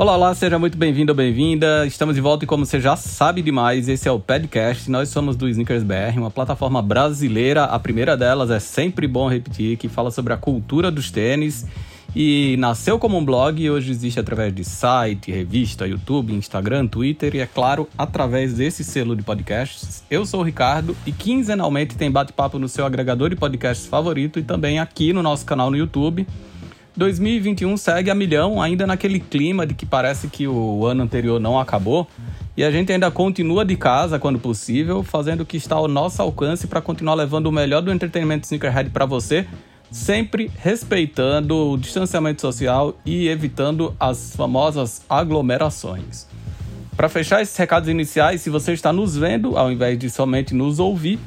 Olá, olá, seja muito bem-vindo ou bem-vinda. Estamos de volta e como você já sabe demais, esse é o Podcast. Nós somos do Sneakers BR, uma plataforma brasileira. A primeira delas é sempre bom repetir, que fala sobre a cultura dos tênis. E nasceu como um blog e hoje existe através de site, revista, YouTube, Instagram, Twitter e, é claro, através desse selo de podcasts. Eu sou o Ricardo e quinzenalmente tem bate-papo no seu agregador de podcasts favorito e também aqui no nosso canal no YouTube. 2021 segue a milhão, ainda naquele clima de que parece que o ano anterior não acabou. E a gente ainda continua de casa quando possível, fazendo o que está ao nosso alcance para continuar levando o melhor do entretenimento sneakerhead para você sempre respeitando o distanciamento social e evitando as famosas aglomerações. Para fechar esses recados iniciais, se você está nos vendo ao invés de somente nos ouvir,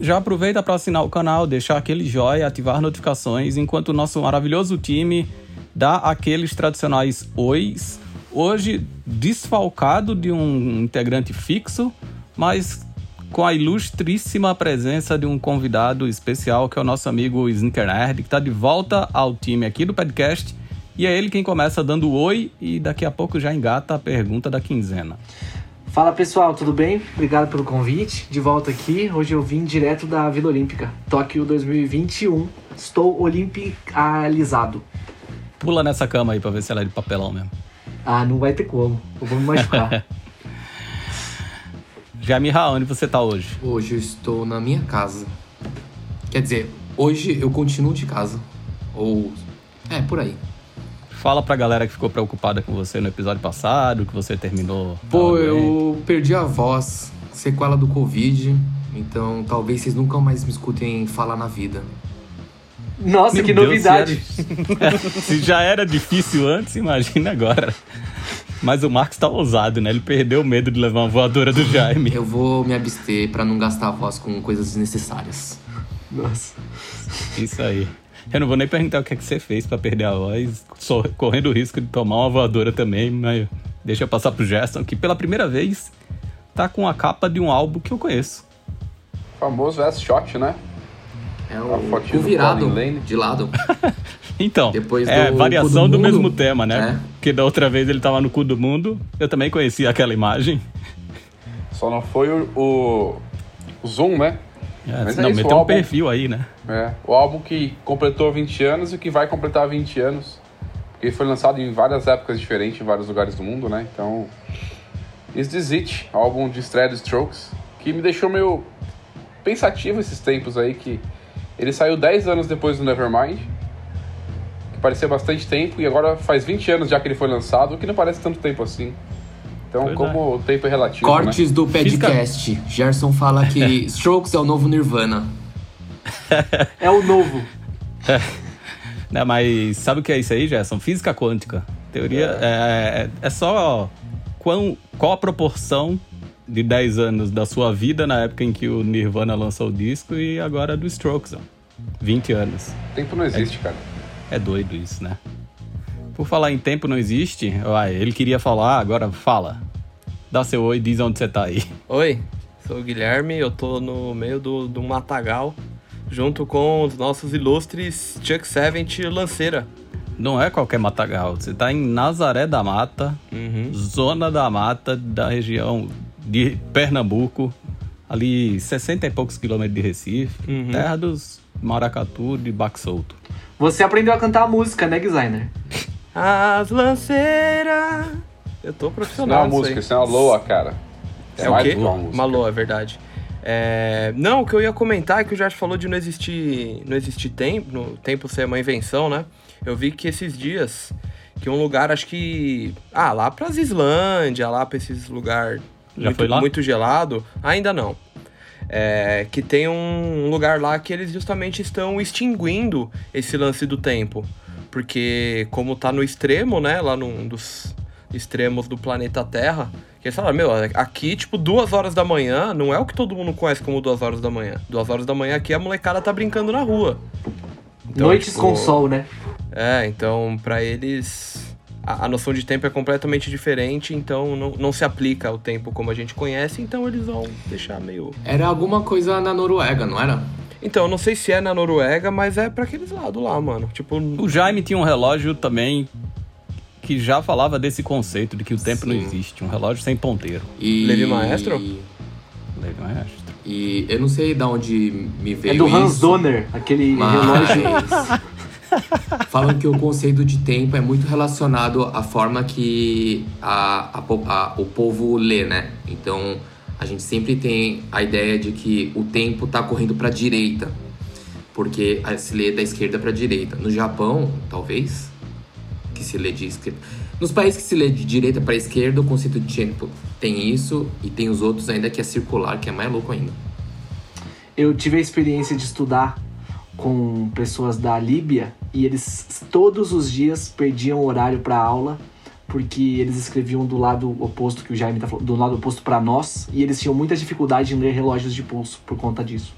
já aproveita para assinar o canal, deixar aquele joinha, ativar notificações, enquanto o nosso maravilhoso time dá aqueles tradicionais ois. Hoje desfalcado de um integrante fixo, mas com a ilustríssima presença de um convidado especial, que é o nosso amigo Sneaker Nerd, que está de volta ao time aqui do podcast. E é ele quem começa dando oi e daqui a pouco já engata a pergunta da quinzena. Fala pessoal, tudo bem? Obrigado pelo convite. De volta aqui. Hoje eu vim direto da Vila Olímpica, Tóquio 2021. Estou olimpicalizado. Pula nessa cama aí pra ver se ela é de papelão mesmo. Ah, não vai ter como. Eu vou me machucar. Jamira, onde você tá hoje? Hoje eu estou na minha casa. Quer dizer, hoje eu continuo de casa. Ou. É, por aí. Fala pra galera que ficou preocupada com você no episódio passado, que você terminou. Pô, eu perdi a voz, sequela do Covid. Então talvez vocês nunca mais me escutem falar na vida. Nossa, Meu que Deus, novidade! Se, era... se já era difícil antes, imagina agora. Mas o Marcos tá ousado, né? Ele perdeu o medo de levar uma voadora do Jaime. Eu vou me abster pra não gastar a voz com coisas desnecessárias. Nossa. Isso aí. Eu não vou nem perguntar o que é que você fez pra perder a voz, só correndo o risco de tomar uma voadora também, mas deixa eu passar pro Gerson, que pela primeira vez tá com a capa de um álbum que eu conheço. O famoso S-Shot, né? É o do virado de lado. Então, Depois é do variação do, do mesmo tema, né? É. Porque da outra vez ele tava no cu do mundo, eu também conhecia aquela imagem. Só não foi o, o, o Zoom, né? É, Mas é não, isso, meteu o um álbum- perfil aí, né? É, o álbum que completou 20 anos e o que vai completar 20 anos. Porque ele foi lançado em várias épocas diferentes, em vários lugares do mundo, né? Então. Is This It, álbum de estreia do Strokes, que me deixou meio pensativo esses tempos aí, que ele saiu 10 anos depois do Nevermind, que parecia bastante tempo, e agora faz 20 anos já que ele foi lançado, o que não parece tanto tempo assim. Então, como o tempo é relativo, né? Cortes do Física- podcast. Gerson fala que Strokes é o novo Nirvana. É o novo. Né, mas sabe o que é isso aí, Gerson? Física quântica. Teoria é, é, é só quão, qual a proporção de 10 anos da sua vida na época em que o Nirvana lançou o disco e agora do Strokes, ó. 20 anos. Tempo não existe, cara. É doido isso, né? Por falar em tempo não existe, uai, ele queria falar, agora fala. Dá seu oi e diz onde você tá aí. Oi, sou o Guilherme, eu tô no meio do, do matagal, junto com os nossos ilustres Chuck Seventh e Lanceira. Não é qualquer matagal, você tá em Nazaré da Mata, Uhum. zona da mata da região de Pernambuco, ali 60 e poucos quilômetros de Recife, Uhum. terra dos maracatu de Baque Solto. Você aprendeu a cantar a música, né, designer? As Lanceiras! Eu tô Isso não é profissional uma música, isso é uma loa, cara. É o mais quê? uma música. Malô, é verdade. É, Não, o que eu ia comentar é que o Jorge falou de não existir, não existir tempo, no tempo ser uma invenção, né? Eu vi que esses dias, que um lugar, acho que. Ah, lá pras Islândia, lá pra esses lugares Já muito, foi lá? muito gelado. Ainda não. É, que tem um lugar lá que eles justamente estão extinguindo esse lance do tempo. Porque como tá no extremo, né? Lá num dos extremos do planeta Terra, que eles falaram, meu, aqui, tipo, duas horas da manhã não é o que todo mundo conhece como duas horas da manhã. Duas horas da manhã aqui a molecada tá brincando na rua. Então, Noites tipo, com sol, né? É, então pra eles a, a noção de tempo é completamente diferente, então não, não se aplica ao tempo como a gente conhece, então eles vão deixar meio. Era alguma coisa na Noruega, não era? Então, eu não sei se é na Noruega, mas é pra aqueles lados lá, mano. Tipo, O Jaime tinha um relógio também que já falava desse conceito de que o tempo não Sim. existe, um relógio sem ponteiro. E... Levi Maestro? Levi Maestro. E eu não sei de onde me veio É do Hans isso, Donner, aquele mas... relógio. Falam que o conceito de tempo é muito relacionado à forma que a, a a- o povo lê, né? Então, a gente sempre tem a ideia de que o tempo tá correndo para direita, porque a- se lê da esquerda para direita. No Japão, talvez, que se lê de esquerda. Nos países que se lê de direita para esquerda, o conceito de tempo tem isso e tem os outros ainda que é circular, que é mais louco ainda. Eu tive a experiência de estudar com pessoas da Líbia e eles todos os dias perdiam o horário para aula porque eles escreviam do lado oposto que o Jaime tá falando, do lado oposto para nós e eles tinham muita dificuldade em ler relógios de pulso por conta disso.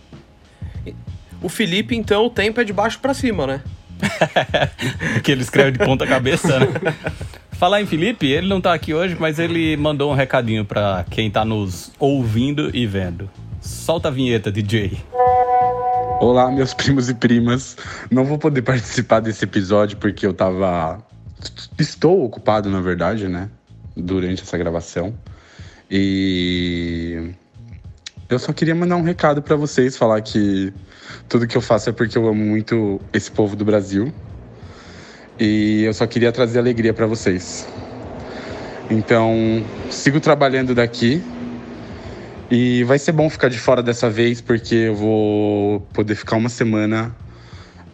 O Felipe, então, o tempo é de baixo pra cima, né? que ele escreve de ponta cabeça, né? Falar em Felipe, ele não tá aqui hoje, mas ele mandou um recadinho pra quem tá nos ouvindo e vendo. Solta a vinheta, DJ. Olá, meus primos e primas. Não vou poder participar desse episódio porque eu tava. Estou ocupado, na verdade, né? Durante essa gravação. E. Eu só queria mandar um recado pra vocês, falar que tudo que eu faço é porque eu amo muito esse povo do Brasil. E eu só queria trazer alegria pra vocês. Então, sigo trabalhando daqui. E vai ser bom ficar de fora dessa vez, porque eu vou poder ficar uma semana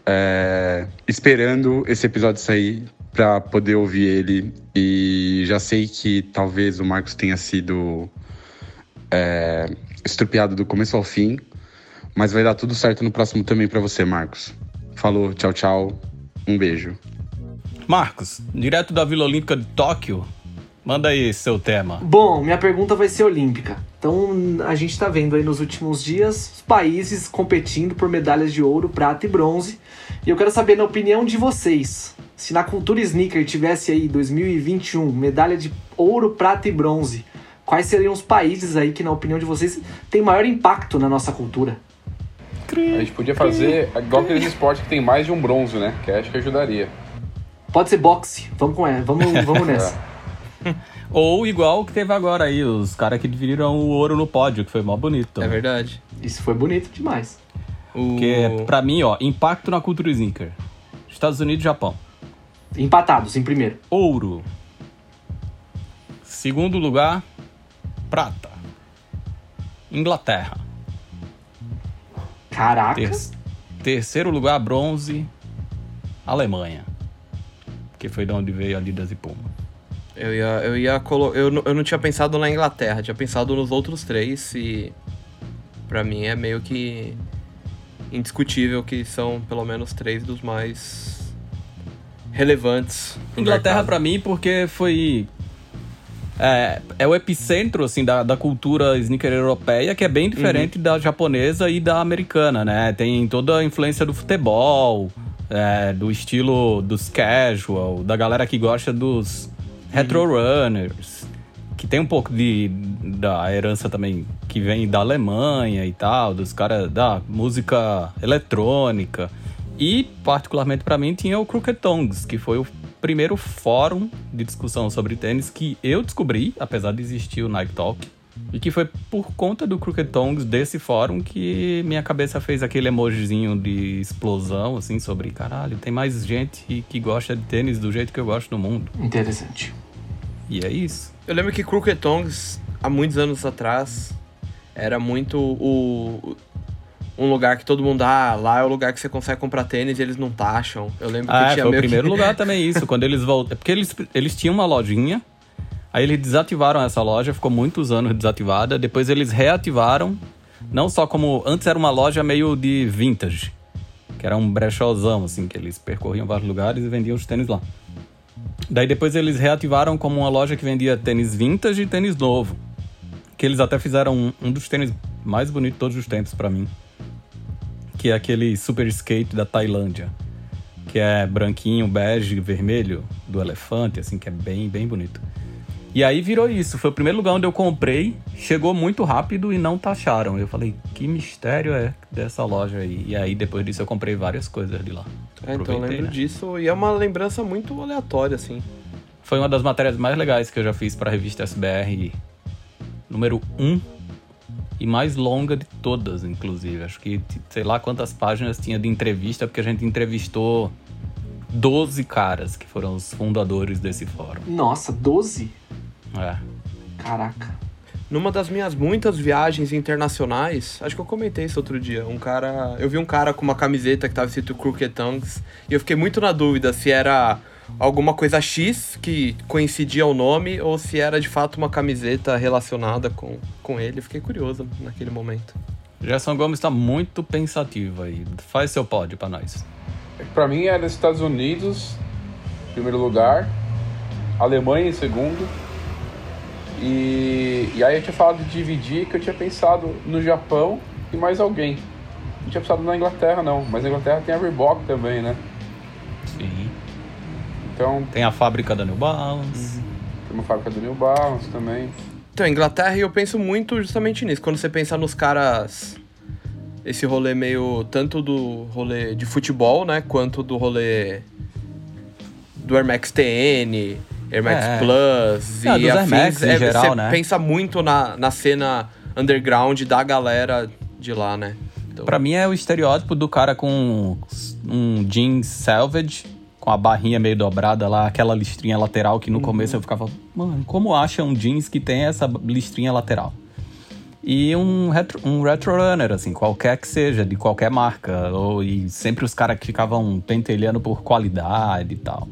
é, esperando esse episódio sair para poder ouvir ele. E já sei que talvez o Marcos tenha sido é, estrupiado do começo ao fim, mas vai dar tudo certo no próximo também para você, Marcos. Falou, tchau, tchau. Um beijo. Marcos, direto da Vila Olímpica de Tóquio, manda aí seu tema. Bom, minha pergunta vai ser olímpica. Então, a gente tá vendo aí nos últimos dias os países competindo por medalhas de ouro, prata e bronze. E eu quero saber, na opinião de vocês, se na cultura sneaker tivesse aí 2021 medalha de ouro, prata e bronze, quais seriam os países aí que, na opinião de vocês, tem maior impacto na nossa cultura? A gente podia fazer igual aqueles esportes que tem mais de um bronze, né? Que acho que ajudaria. Pode ser boxe, vamos com ela, vamos, vamos nessa. Ou igual que teve agora aí, os caras que dividiram o ouro no pódio, que foi mó bonito. É verdade. Isso foi bonito demais. O... Porque, pra mim, ó, impacto na cultura sneaker. Estados Unidos e Japão. Empatados em primeiro. Ouro. Segundo lugar, prata. Inglaterra. Caraca. Ter- terceiro lugar, bronze, Alemanha. Que foi de onde veio Adidas e Puma. Eu ia, eu ia colo... eu, não- eu não tinha pensado na Inglaterra, tinha pensado nos outros três e pra mim é meio que indiscutível que são pelo menos três dos mais relevantes. Inglaterra pra mim porque foi é, é o epicentro assim da, da cultura sneaker europeia que é bem diferente da japonesa e da americana, né? Tem toda a influência do futebol, é, do estilo dos casual, da galera que gosta dos retro runners, que tem um pouco de da herança também que vem da Alemanha e tal, dos caras da música eletrônica. E, particularmente pra mim, tinha o Crooked Tongues, que foi o primeiro fórum de discussão sobre tênis que eu descobri, apesar de existir o Nike Talk. E que foi por conta do Crooked Tongues, desse fórum, que minha cabeça fez aquele emojizinho de explosão, assim, sobre caralho, tem mais gente que gosta de tênis do jeito que eu gosto no mundo. Interessante. E é isso. Eu lembro que Crooked Tongues, há muitos anos atrás, era muito o, um lugar que todo mundo, ah, lá é o lugar que você consegue comprar tênis e eles não taxam. Eu lembro que Ah, tinha foi o meio primeiro que... lugar também isso, quando eles voltam. Porque eles, eles tinham uma lojinha, aí eles desativaram essa loja, ficou muitos anos desativada, depois eles reativaram, não só como. Antes era uma loja meio de vintage, que era um brechózão, assim, que eles percorriam vários lugares e vendiam os tênis lá. Daí depois eles reativaram como uma loja que vendia tênis vintage e tênis novo. Que eles até fizeram um, um dos tênis mais bonitos de todos os tempos pra mim. Que é aquele super skate da Tailândia que é branquinho, bege, vermelho, do elefante, assim, que é bem, bem bonito. E aí virou isso. Foi o primeiro lugar onde eu comprei, chegou muito rápido e não taxaram. Eu falei, que mistério é dessa loja aí? E aí depois disso eu comprei várias coisas de lá. É, então eu lembro né? disso. E é uma lembrança muito aleatória, assim. Foi uma das matérias mais legais que eu já fiz para a revista SBR número 1 e mais longa de todas, inclusive. Acho que sei lá quantas páginas tinha de entrevista, porque a gente entrevistou 12 caras que foram os fundadores desse fórum. Nossa, 12? É. Caraca. Numa das minhas muitas viagens internacionais, acho que eu comentei isso outro dia. Um cara. Eu vi um cara com uma camiseta que tava escrito Crooked Tongues. E eu fiquei muito na dúvida se era alguma coisa X que coincidia o nome ou se era de fato uma camiseta relacionada com, com ele. Fiquei curioso naquele momento. Gerson Gomes está muito pensativo aí. Faz seu pódio para nós. Para mim era Estados Unidos em primeiro lugar, Alemanha em segundo. E, e aí eu tinha falado de dividir que eu tinha pensado no Japão e mais alguém. Não tinha pensado na Inglaterra não, mas na Inglaterra tem a Reebok também, né? Então. Tem a fábrica da New Balance. Tem uma fábrica da New Balance também. Então, Inglaterra, eu penso muito justamente nisso. Quando você pensa nos caras. Esse rolê meio. Tanto do rolê de futebol, né? Quanto do rolê. Do Air Max TN, Air Max É. Plus Ah, e dos Air afins. Max em é, geral, você né? pensa muito na, na cena underground da galera de lá, né? Então, Pra mim é o estereótipo do cara com um jeans salvage, com a barrinha meio dobrada lá, aquela listrinha lateral que no começo eu ficava, mano, como acha um jeans que tem essa listrinha lateral? E um retro, um retro runner, assim, qualquer que seja, de qualquer marca. Ou, e sempre os caras que ficavam pentelhando por qualidade e tal.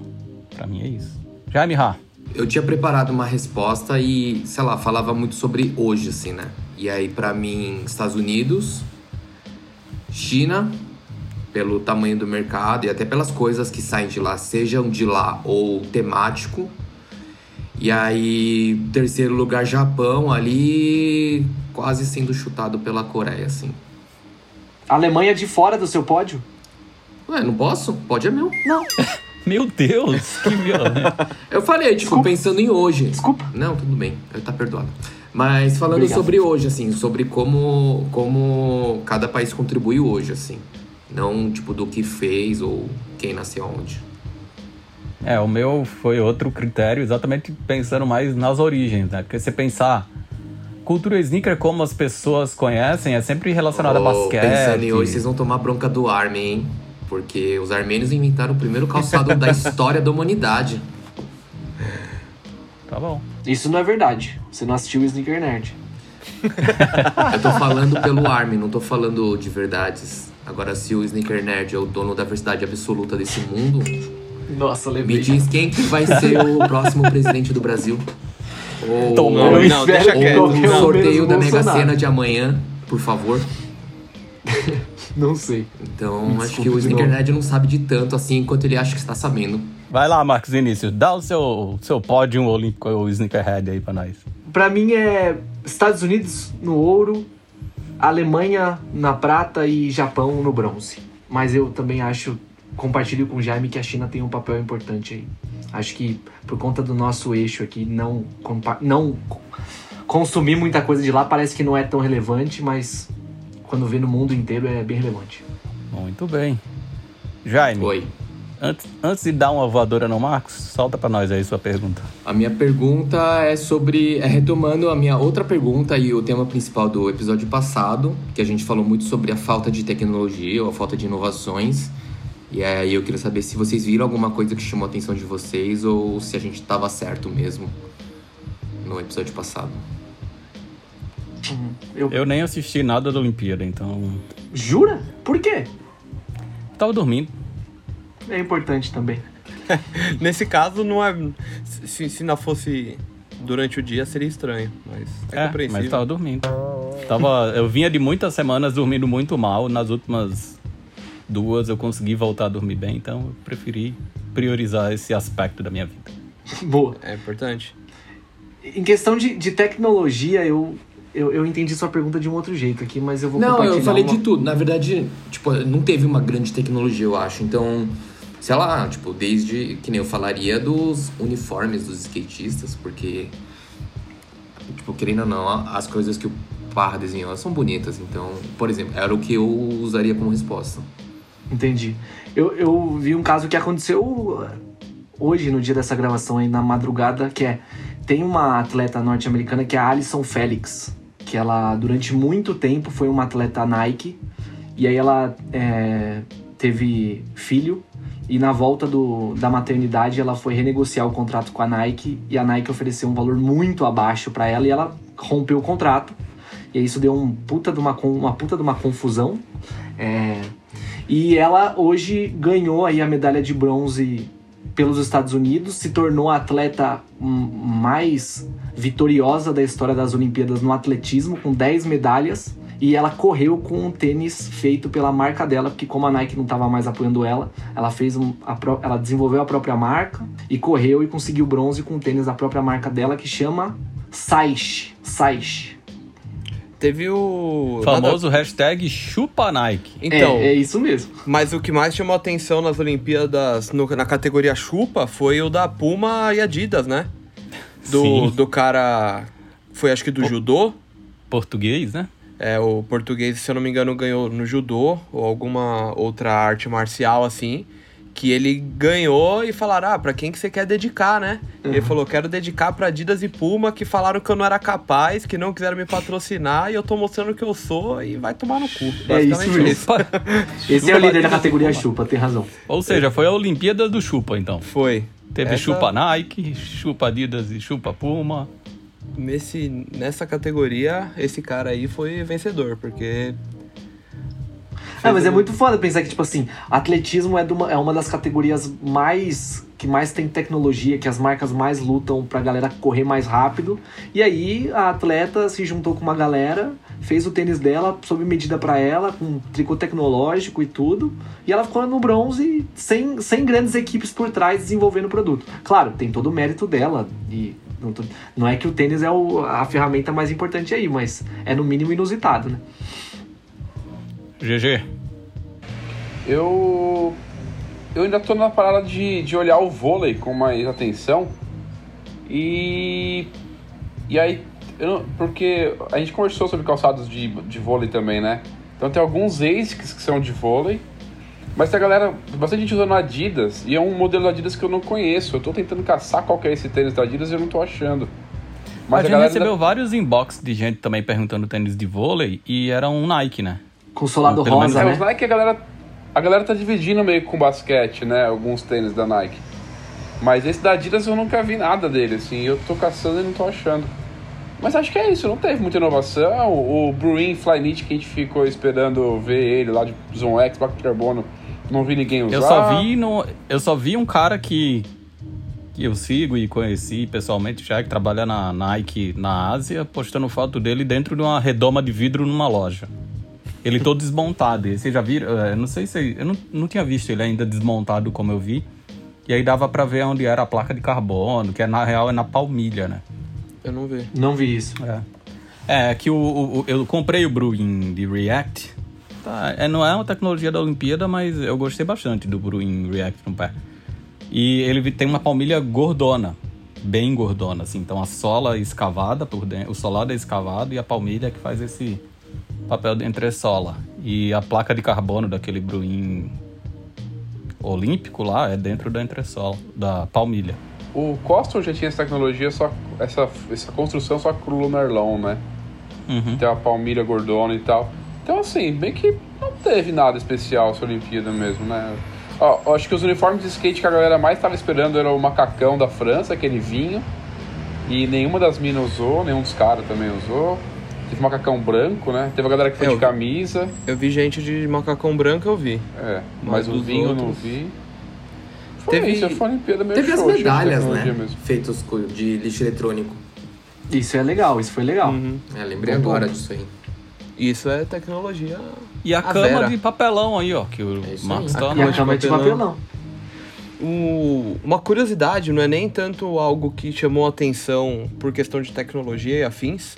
Pra mim é isso. Jaime Ra. Eu tinha preparado uma resposta e, sei lá, falava muito sobre hoje, assim, né? E aí, pra mim, Estados Unidos, China, pelo tamanho do mercado e até pelas coisas que saem de lá, sejam de lá ou temático. E aí, terceiro lugar, Japão, ali quase sendo chutado pela Coreia, assim. Alemanha de fora do seu pódio? Ué, não posso? Pode é meu. Não. Meu Deus, que violento. Eu falei, tipo, Desculpa. pensando em hoje. Desculpa. Não, tudo bem, tá perdoado. Mas falando Obrigado. sobre hoje, assim, sobre como, como cada país contribuiu hoje, assim. Não, tipo, do que fez ou quem nasceu onde. É, o meu foi outro critério, exatamente pensando mais nas origens, né? Porque você pensar cultura sneaker como as pessoas conhecem é sempre relacionada a Oh, basquete. Pensando em hoje, vocês vão tomar bronca do Armin, hein? Porque os armênios inventaram o primeiro calçado da história da humanidade. Tá bom. Isso não é verdade. Você não assistiu o Sneaker Nerd. Eu tô falando pelo Armin, não tô falando de verdades. Agora, se o Sneaker Nerd é o dono da verdade absoluta desse mundo, Nossa, me lembrei. diz quem que vai ser o próximo presidente do Brasil. Ou, Tomou. Não, não, deixa que quieto. ou um sorteio o da Mega. Sena de amanhã, por favor. Não sei. Então, Me acho que o Sneaker. Nerd não sabe de tanto assim quanto ele acha que está sabendo. Vai lá, Marcos Início, dá o seu, seu pódio olímpico, o sneakerhead aí pra nós. Pra mim é Estados Unidos no ouro, Alemanha na prata e Japão no bronze. Mas eu também acho, compartilho com o Jaime que a China tem um papel importante aí. Acho que por conta do nosso eixo aqui, não, não co- consumir muita coisa de lá parece que não é tão relevante, mas quando vê no mundo inteiro é bem relevante. Muito bem. Jaime, Oi. Antes, antes de dar uma voadora no Marcos, solta pra nós aí sua pergunta. A minha pergunta é sobre. É retomando a minha outra pergunta e o tema principal do episódio passado, que a gente falou muito sobre a falta de tecnologia ou a falta de inovações. E aí eu queria saber se vocês viram alguma coisa que chamou a atenção de vocês ou se a gente estava certo mesmo no episódio passado. Eu, Eu nem assisti nada da Olimpíada, então. Jura? Por quê? Tava dormindo. É importante também. Nesse caso, não é. Se, se não fosse durante o dia, seria estranho. Mas é, É, compreensível. mas tava dormindo. Tava, eu vinha de muitas semanas dormindo muito mal. Nas últimas duas eu consegui voltar a dormir bem, então eu preferi priorizar esse aspecto da minha vida. Boa. É importante. Em questão de, de tecnologia, eu, eu, eu entendi sua pergunta de um outro jeito aqui, mas eu vou Não, compartilhar eu falei uma... de tudo. Na verdade, tipo, não teve uma grande tecnologia, eu acho. Então, sei lá, tipo, desde que nem eu falaria dos uniformes dos skatistas, porque, tipo, querendo ou não, as coisas que o Parra desenhou são bonitas. Então, por exemplo, era o que eu usaria como resposta. Entendi. Eu, eu vi um caso que aconteceu hoje, no dia dessa gravação aí, na madrugada, que é. Tem uma atleta norte-americana que é a Alison Felix, que ela, durante muito tempo, foi uma atleta Nike. E aí ela é, teve filho. E na volta do, da maternidade, ela foi renegociar o contrato com a Nike. E a Nike ofereceu um valor muito abaixo para ela. E ela rompeu o contrato. E isso deu um puta de uma, uma puta de uma confusão. É, e ela hoje ganhou aí a medalha de bronze pelos Estados Unidos, se tornou a atleta mais vitoriosa da história das Olimpíadas no atletismo, com 10 medalhas. E ela correu com um tênis feito pela marca dela, porque como a Nike não estava mais apoiando ela, ela fez um, a, ela desenvolveu a própria marca e correu e conseguiu bronze com um tênis da própria marca dela que chama Saish. Saish. Teve o. Famoso Nada... hashtag chupa Nike. Então, é, é, isso mesmo. Mas o que mais chamou atenção nas Olimpíadas no, na categoria chupa foi o da Puma e Adidas, né? Do, Sim. do cara. Foi acho que do o... judô. Português, né? É, o português, se eu não me engano, ganhou no judô ou alguma outra arte marcial assim que ele ganhou e falaram: "Ah, para quem que você quer dedicar, né?" Uhum. Ele falou: "Quero dedicar para Adidas e Puma que falaram que eu não era capaz, que não quiseram me patrocinar e eu tô mostrando que eu sou e vai tomar no cu." É isso mesmo. Esse é o líder da categoria chupa, tem razão. Ou seja, foi a Olimpíada do chupa então. Foi. Teve Essa... chupa Nike, chupa Adidas e chupa Puma. Nesse, nessa categoria, esse cara aí foi vencedor, porque é, mas é muito foda pensar que, tipo assim, atletismo é, uma, é uma das categorias mais. que mais tem tecnologia, que as marcas mais lutam pra galera correr mais rápido. E aí a atleta se juntou com uma galera, fez o tênis dela sob medida para ela, com tricô tecnológico e tudo. E ela ficou no bronze sem, sem grandes equipes por trás desenvolvendo o produto. Claro, tem todo o mérito dela. E não, não é que o tênis é o, a ferramenta mais importante aí, mas é no mínimo inusitado, né? GG. Eu. Eu ainda tô na parada de, de olhar o vôlei com mais atenção. E. E aí. Eu, porque a gente conversou sobre calçados de, de vôlei também, né? Então tem alguns ASICs que são de vôlei. Mas tem a galera, bastante gente usando Adidas, e é um modelo Adidas que eu não conheço. Eu tô tentando caçar qual que é esse tênis da Adidas e eu não tô achando. Mas a, a gente recebeu ainda... vários inbox de gente também perguntando tênis de vôlei, e era um Nike, né? Com solado rosa, é, né? Os Nike a galera, a galera tá dividindo meio com basquete, né? Alguns tênis da Nike. Mas esse da Adidas eu nunca vi nada dele, assim. Eu tô caçando e não tô achando. Mas acho que é isso, não teve muita inovação. O, o Bruin Flyknit que a gente ficou esperando ver ele lá de Zoom X, Baco Carbono, não vi ninguém usar. Eu só vi, no, eu só vi um cara que, que eu sigo e conheci pessoalmente já, que trabalha na Nike na Ásia, postando foto dele dentro de uma redoma de vidro numa loja. Ele todo desmontado. E vocês já viram? Eu é, não sei se. Eu não, não tinha visto ele ainda desmontado como eu vi. E aí dava pra ver onde era a placa de carbono, que é, na real é na palmilha, né? Eu não vi. Não vi isso. É. É que o, o eu comprei o Bruin de React. Tá, é, não é uma tecnologia da Olimpíada, mas eu gostei bastante do Bruin React no pé. E ele tem uma palmilha gordona, bem gordona, assim. Então a sola escavada por dentro, o solado é escavado e a palmilha é que faz esse papel de entressola. E a placa de carbono daquele Bruin olímpico lá é dentro da entressola, da palmilha. O Coston já tinha essa tecnologia, só essa, essa construção só com o Lumerlon, né? Uhum. Tem a palmilha gordona e tal. Então, assim, bem que não teve nada especial essa Olimpíada mesmo, né? Ó, acho que os uniformes de skate que a galera mais estava esperando era o macacão da França, aquele vinho. E nenhuma das minas usou, nenhum dos caras também usou. Teve macacão branco, né? Teve a galera que foi é, de camisa. Eu vi gente de macacão branco, eu vi. É, mas, mas o vinho outros... eu não vi. Foi teve, isso, foi Olimpíada meio Teve show, as medalhas, né? Mesmo. Feitos de lixo eletrônico. Isso é legal, isso foi legal. Uhum. É, lembrei agora disso aí. Isso é tecnologia. E a, a cama Vera. de papelão aí, ó, que o é Marcos tá E a cama de papelão. O, uma curiosidade, não é nem tanto algo que chamou atenção por questão de tecnologia e afins,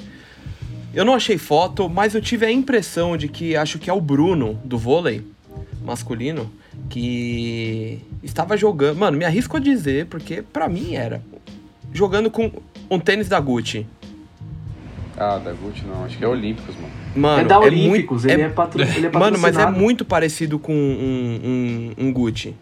eu não achei foto, mas eu tive a impressão de que acho que é o Bruno do vôlei masculino que estava jogando. Mano, me arrisco a dizer, porque para mim era. Jogando com um tênis da Gucci. Ah, da Gucci não, acho que é Olímpicos, mano. Mano, é da Olímpicos, é muito, ele, é, é patro, ele é Mano, mas é muito parecido com um, um, um Gucci.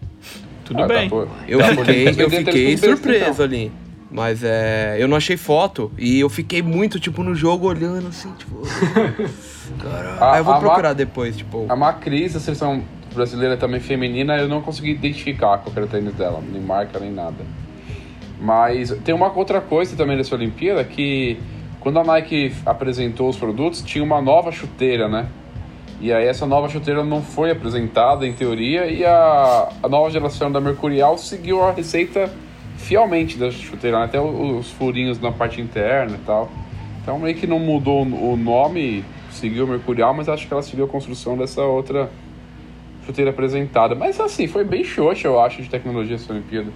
Tudo Ah, bem. Tá. Eu Tá, fiquei, eu fiquei surpreso então. ali. Mas é. Eu não achei foto e eu fiquei muito, tipo, no jogo olhando assim, tipo. Caralho. Aí eu vou a procurar ma- depois, tipo. A Macris, a seleção brasileira também feminina, eu não consegui identificar qualquer tênis dela, nem marca, nem nada. Mas tem uma outra coisa também dessa Olimpíada, que quando a Nike apresentou os produtos, tinha uma nova chuteira, né? E aí essa nova chuteira não foi apresentada, em teoria, e a, a nova geração da Mercurial seguiu a receita fielmente da chuteira, né? até os furinhos na parte interna e tal. Então meio que não mudou o nome, seguiu Mercurial, mas acho que ela seguiu a construção dessa outra chuteira apresentada. Mas assim, foi bem xoxa, eu acho, de tecnologia essa Olimpíada.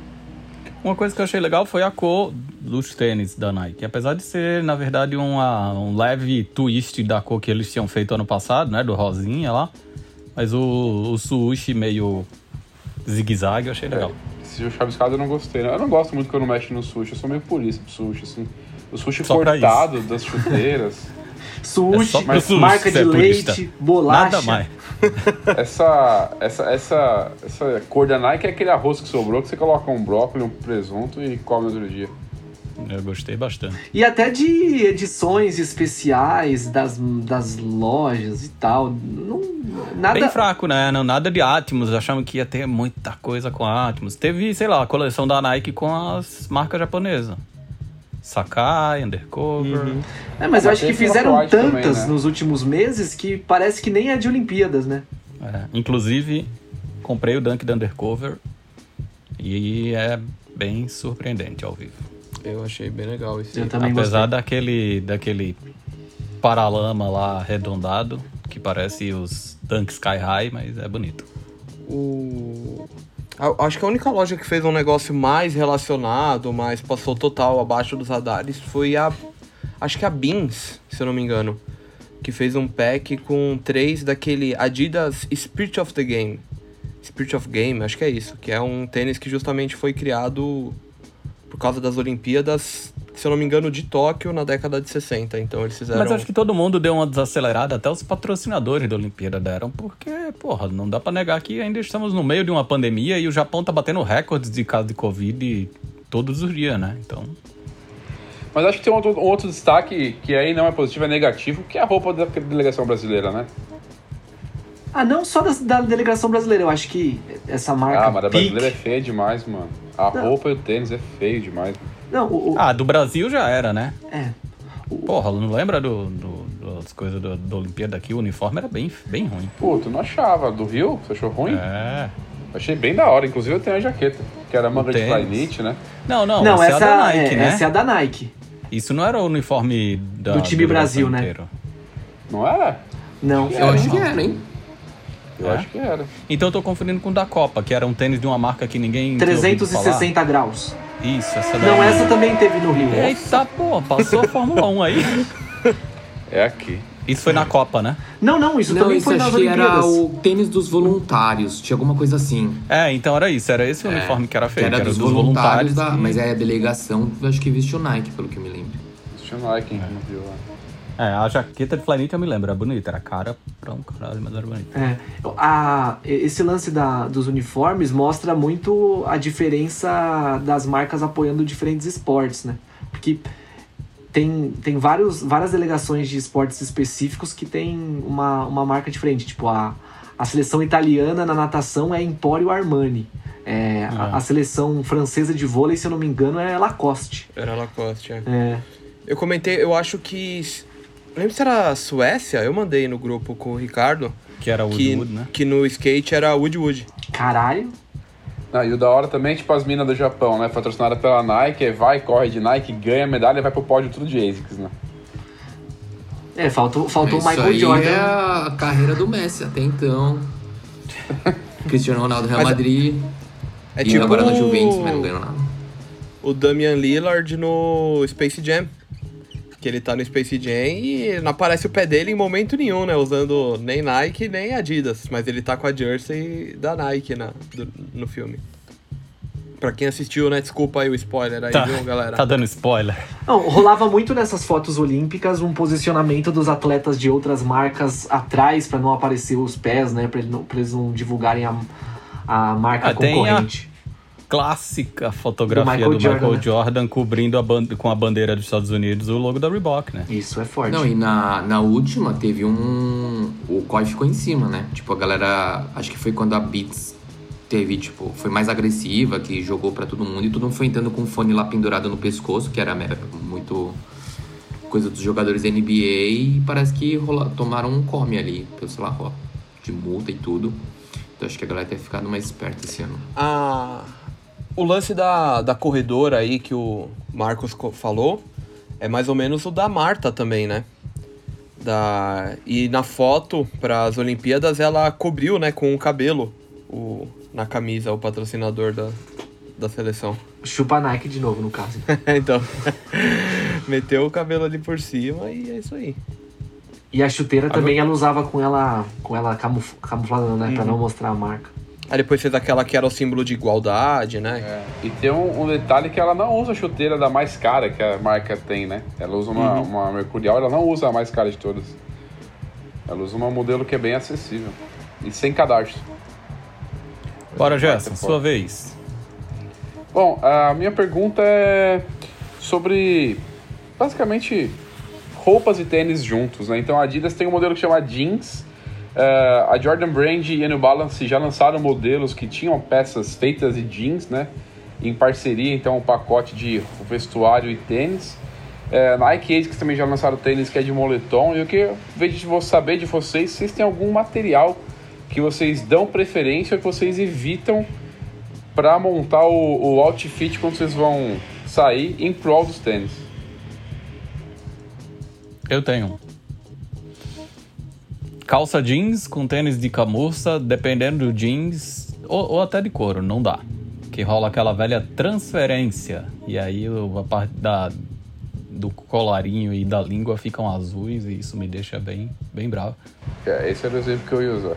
Uma coisa que eu achei legal foi a cor dos tênis da Nike. Apesar de ser, na verdade, uma, um leve twist da cor que eles tinham feito ano passado, né? Do rosinha lá. Mas o, o sushi meio zigue-zague eu achei legal. Esse chaviscado eu não gostei. né? Eu não gosto muito quando mexe no sushi, eu sou meio purista pro sushi, assim. O sushi Só cortado das chuteiras. Sushi, É marca de purista. leite, bolacha. Nada mais. essa, essa, essa, essa cor da Nike é aquele arroz que sobrou, que você coloca um brócolis, um presunto e come no outro dia. Eu gostei bastante. E até de edições especiais das, das lojas e tal. Não, nada. Bem fraco, né? Não, nada de Atmos. Achamos que ia ter muita coisa com Atmos. Teve, sei lá, a coleção da Nike com as marcas japonesas. Sakai, Undercover. É, mas eu Ah, acho que fizeram Off-White também, tantas né? nos últimos meses que parece que nem é de Olimpíadas, né? É, inclusive, comprei o Dunk da Undercover e é bem surpreendente ao vivo. Eu achei bem legal esse. Eu também Apesar gostei. daquele, daquele paralama lá arredondado, que parece os Dunk Sky High, mas é bonito. O... Acho que a única loja que fez um negócio mais relacionado, mas passou total abaixo dos radares, foi a. Acho que a Beans, se eu não me engano. Que fez um pack com três daquele Adidas Spirit of the Game. Spirit of Game, acho que é isso. Que é um tênis que justamente foi criado por causa das Olimpíadas, se eu não me engano, de Tóquio na década de 60. Então eles fizeram. Mas acho que todo mundo deu uma desacelerada, até os patrocinadores da Olimpíada deram, porque, porra, não dá pra negar que ainda estamos no meio de uma pandemia e o Japão tá batendo recordes de casos de Covid todos os dias, né? Então, Mas acho que tem um outro, um outro destaque que aí não é positivo, é negativo, que é a roupa da delegação brasileira, né? Ah, não só da, da delegação brasileira. Eu acho que essa marca. Ah, mas a brasileira é feia demais, mano. A Não. roupa e o tênis é feio demais. Não, o, o- ah, do Brasil já era, né? é. Porra, não lembra do, do- das coisas do- da Olimpíada aqui? O uniforme era bem, bem ruim. Pô, tu não achava? Do Rio? Você achou ruim? É. Achei bem da hora. Inclusive eu tenho a jaqueta, que era manga de flyknit, né? Não, não, Não, essa, essa, é a da Nike, é, né? essa é a da Nike. Isso não era o uniforme da, Do time da Brasil, né? inteira. Não era? Não. Eu acho que era, hein? Eu É? acho que era. Então eu tô confundindo com o da Copa, que era um tênis de uma marca que ninguém tinha ouvido 360 graus. Isso, essa daí. Não, essa também teve no Rio. Eita, pô, passou a Fórmula 1 aí. É aqui. Isso foi na Copa, né? Não, não, isso Não, também isso foi nas que era Olimpíadas. o tênis dos voluntários. Tinha alguma coisa assim. É, então era isso, era esse o uniforme que era Que feito, era que era dos, dos voluntários, voluntários. da. que- Mas é a delegação, acho que vestiu Nike, pelo que eu me lembro. Tinha Nike, quem não viu lá. É, a jaqueta de Flyknit eu me lembro, era bonita, era cara pra um caralho, mas era bonita. É, a, esse lance da, dos uniformes mostra muito a diferença das marcas apoiando diferentes esportes, né? Porque tem, tem vários, várias delegações de esportes específicos que tem uma, uma marca diferente. Tipo, a, a seleção italiana na natação é Emporio Armani. É, a, Ah. a seleção francesa de vôlei, se eu não me engano, é Lacoste. Era Lacoste, é. É, Eu comentei, eu acho que. Lembra se era a Suécia? Eu mandei no grupo com o Ricardo. Que era Que, Woodwood, né? que no skate era Woodwood. caralho. Não, e o da hora também é tipo as minas do Japão, né? Patrocinada pela Nike, vai, corre de Nike, ganha medalha e vai pro pódio tudo de ASICS, né? É, faltou, faltou o Isso Michael aí Jordan. é a carreira do Messi até então. Cristiano Ronaldo, Real Mas- Madrid. É e tipo agora no Juventus, mas não ganhou nada. o Damian Lillard no Space Jam. Que ele tá no Space Jam e não aparece o pé dele em momento nenhum, né? Usando nem Nike nem Adidas. Mas ele tá com a jersey da Nike na, do- no filme. Pra quem assistiu, né? Desculpa aí o spoiler aí, Tá, viu, galera? tá dando spoiler. Não, rolava muito nessas fotos olímpicas um posicionamento dos atletas de outras marcas atrás pra não aparecer os pés, né? Pra, ele não- pra eles não divulgarem a, a marca Ah, tem a- concorrente. Clássica fotografia Do do Michael Michael, Jordan, Jordan, né? cobrindo a com a bandeira dos Estados Unidos o logo da Reebok, né? Isso é forte. Não, e na, na última teve um. O COI ficou em cima, né? Tipo, a galera. Acho que foi quando a Beats teve, tipo, foi mais agressiva, que jogou pra todo mundo e todo mundo foi entrando com o fone lá pendurado no pescoço, que era muito coisa dos jogadores da NBA e parece que rola, tomaram um come ali, pelo sei lá, ó, de multa e tudo. Então acho que a galera tem ficado mais esperta esse ano. A... O lance da, da corredora aí que o Marcos co- falou é mais ou menos o da Marta também, né? Da... E na foto para as Olimpíadas ela cobriu, né, com o cabelo o... na camisa, o patrocinador da, da seleção. Chupa Nike de novo, no caso. então, meteu o cabelo ali por cima e é isso aí. E a chuteira também ela usava com ela com ela camuf camuflada, né? Pra não mostrar a marca. Aí depois fez aquela que era o símbolo de igualdade, né? É. E tem um, um detalhe que ela não usa a chuteira da mais cara que a marca tem, né? Ela usa uma, uma Mercurial, ela não usa a mais cara de todas. Ela usa um modelo que é bem acessível. E sem cadastro. Bora, Marca sua vez. Bom, a minha pergunta é sobre basicamente roupas e tênis juntos, né? Então a Adidas tem um modelo que chama Jeans. Eh, a Jordan Brand e a New Balance já lançaram modelos que tinham peças feitas de jeans, né? Em parceria, então, um pacote de vestuário e tênis. Eh, Nike e ASICS também já lançaram tênis que é de moletom. E eu queria ver de vo- saber de vocês se vocês têm algum material que vocês dão preferência ou que vocês evitam para montar o, o outfit quando vocês vão sair em prol dos tênis. Eu tenho. Calça jeans com tênis de camurça, dependendo do jeans, ou, ou até de couro, não dá. Que rola aquela velha transferência. E aí a parte da, do colarinho e da língua ficam azuis e isso me deixa bem, bem bravo. É, esse era o exemplo que eu ia usar.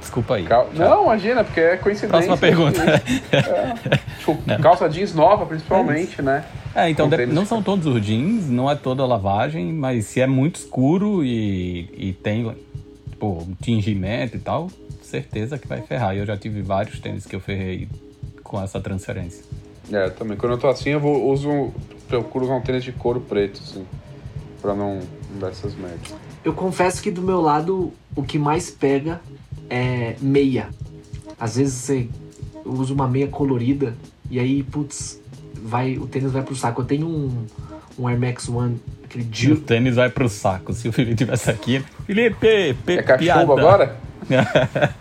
Desculpa aí. Cal- Não, imagina, porque é coincidência. Próxima pergunta. Tipo, calça jeans nova, principalmente, né? É, então de- não são todos os jeans, não é toda a lavagem, mas se é muito escuro e, e tem tipo, um tingimento e tal, certeza que vai ferrar. E eu já tive vários tênis que eu ferrei com essa transferência. É, também. Quando eu tô assim, eu vou, uso, procuro usar um tênis de couro preto, assim. Pra não, não dar essas merdas. Eu confesso que do meu lado o que mais pega é meia. Às vezes você usa uma meia colorida e aí, putz, vai, o tênis vai pro saco. Eu tenho um, um Air Max One, aquele E o Jill. tênis vai pro saco. Se o Felipe tivesse aqui, Felipe, pe, É piada. agora?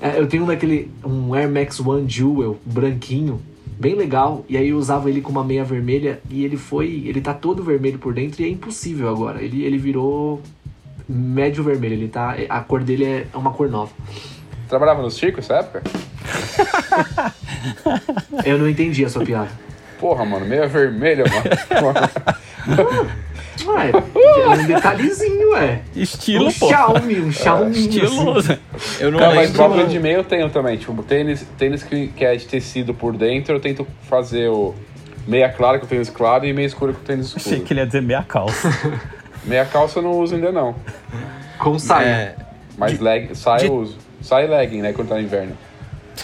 É, eu tenho um daquele um Air Max One Jewel branquinho, bem legal. E aí eu usava ele com uma meia vermelha e ele foi, ele tá todo vermelho por dentro e é impossível agora. Ele, ele virou médio vermelho. Ele tá, a cor dele é uma cor nova. Trabalhava no circo essa época? Eu não entendi a sua piada. Porra, mano, meia vermelha, mano. Ué, é um detalhezinho, é. Estilo, um pô. Xiaomi, um Xiaomi. Estilo. assim. Eu não Não, mas próprio de meia eu tenho também. Tipo, tênis, tênis que, que é de tecido por dentro, eu tento fazer o meia clara com tênis claro e meia escura com tênis Achei escuro. que ele ia dizer meia calça. Meia calça eu não uso ainda não. Com saia. É, Mas leg, saia de- eu uso. Saia e legging, né, quando tá no inverno.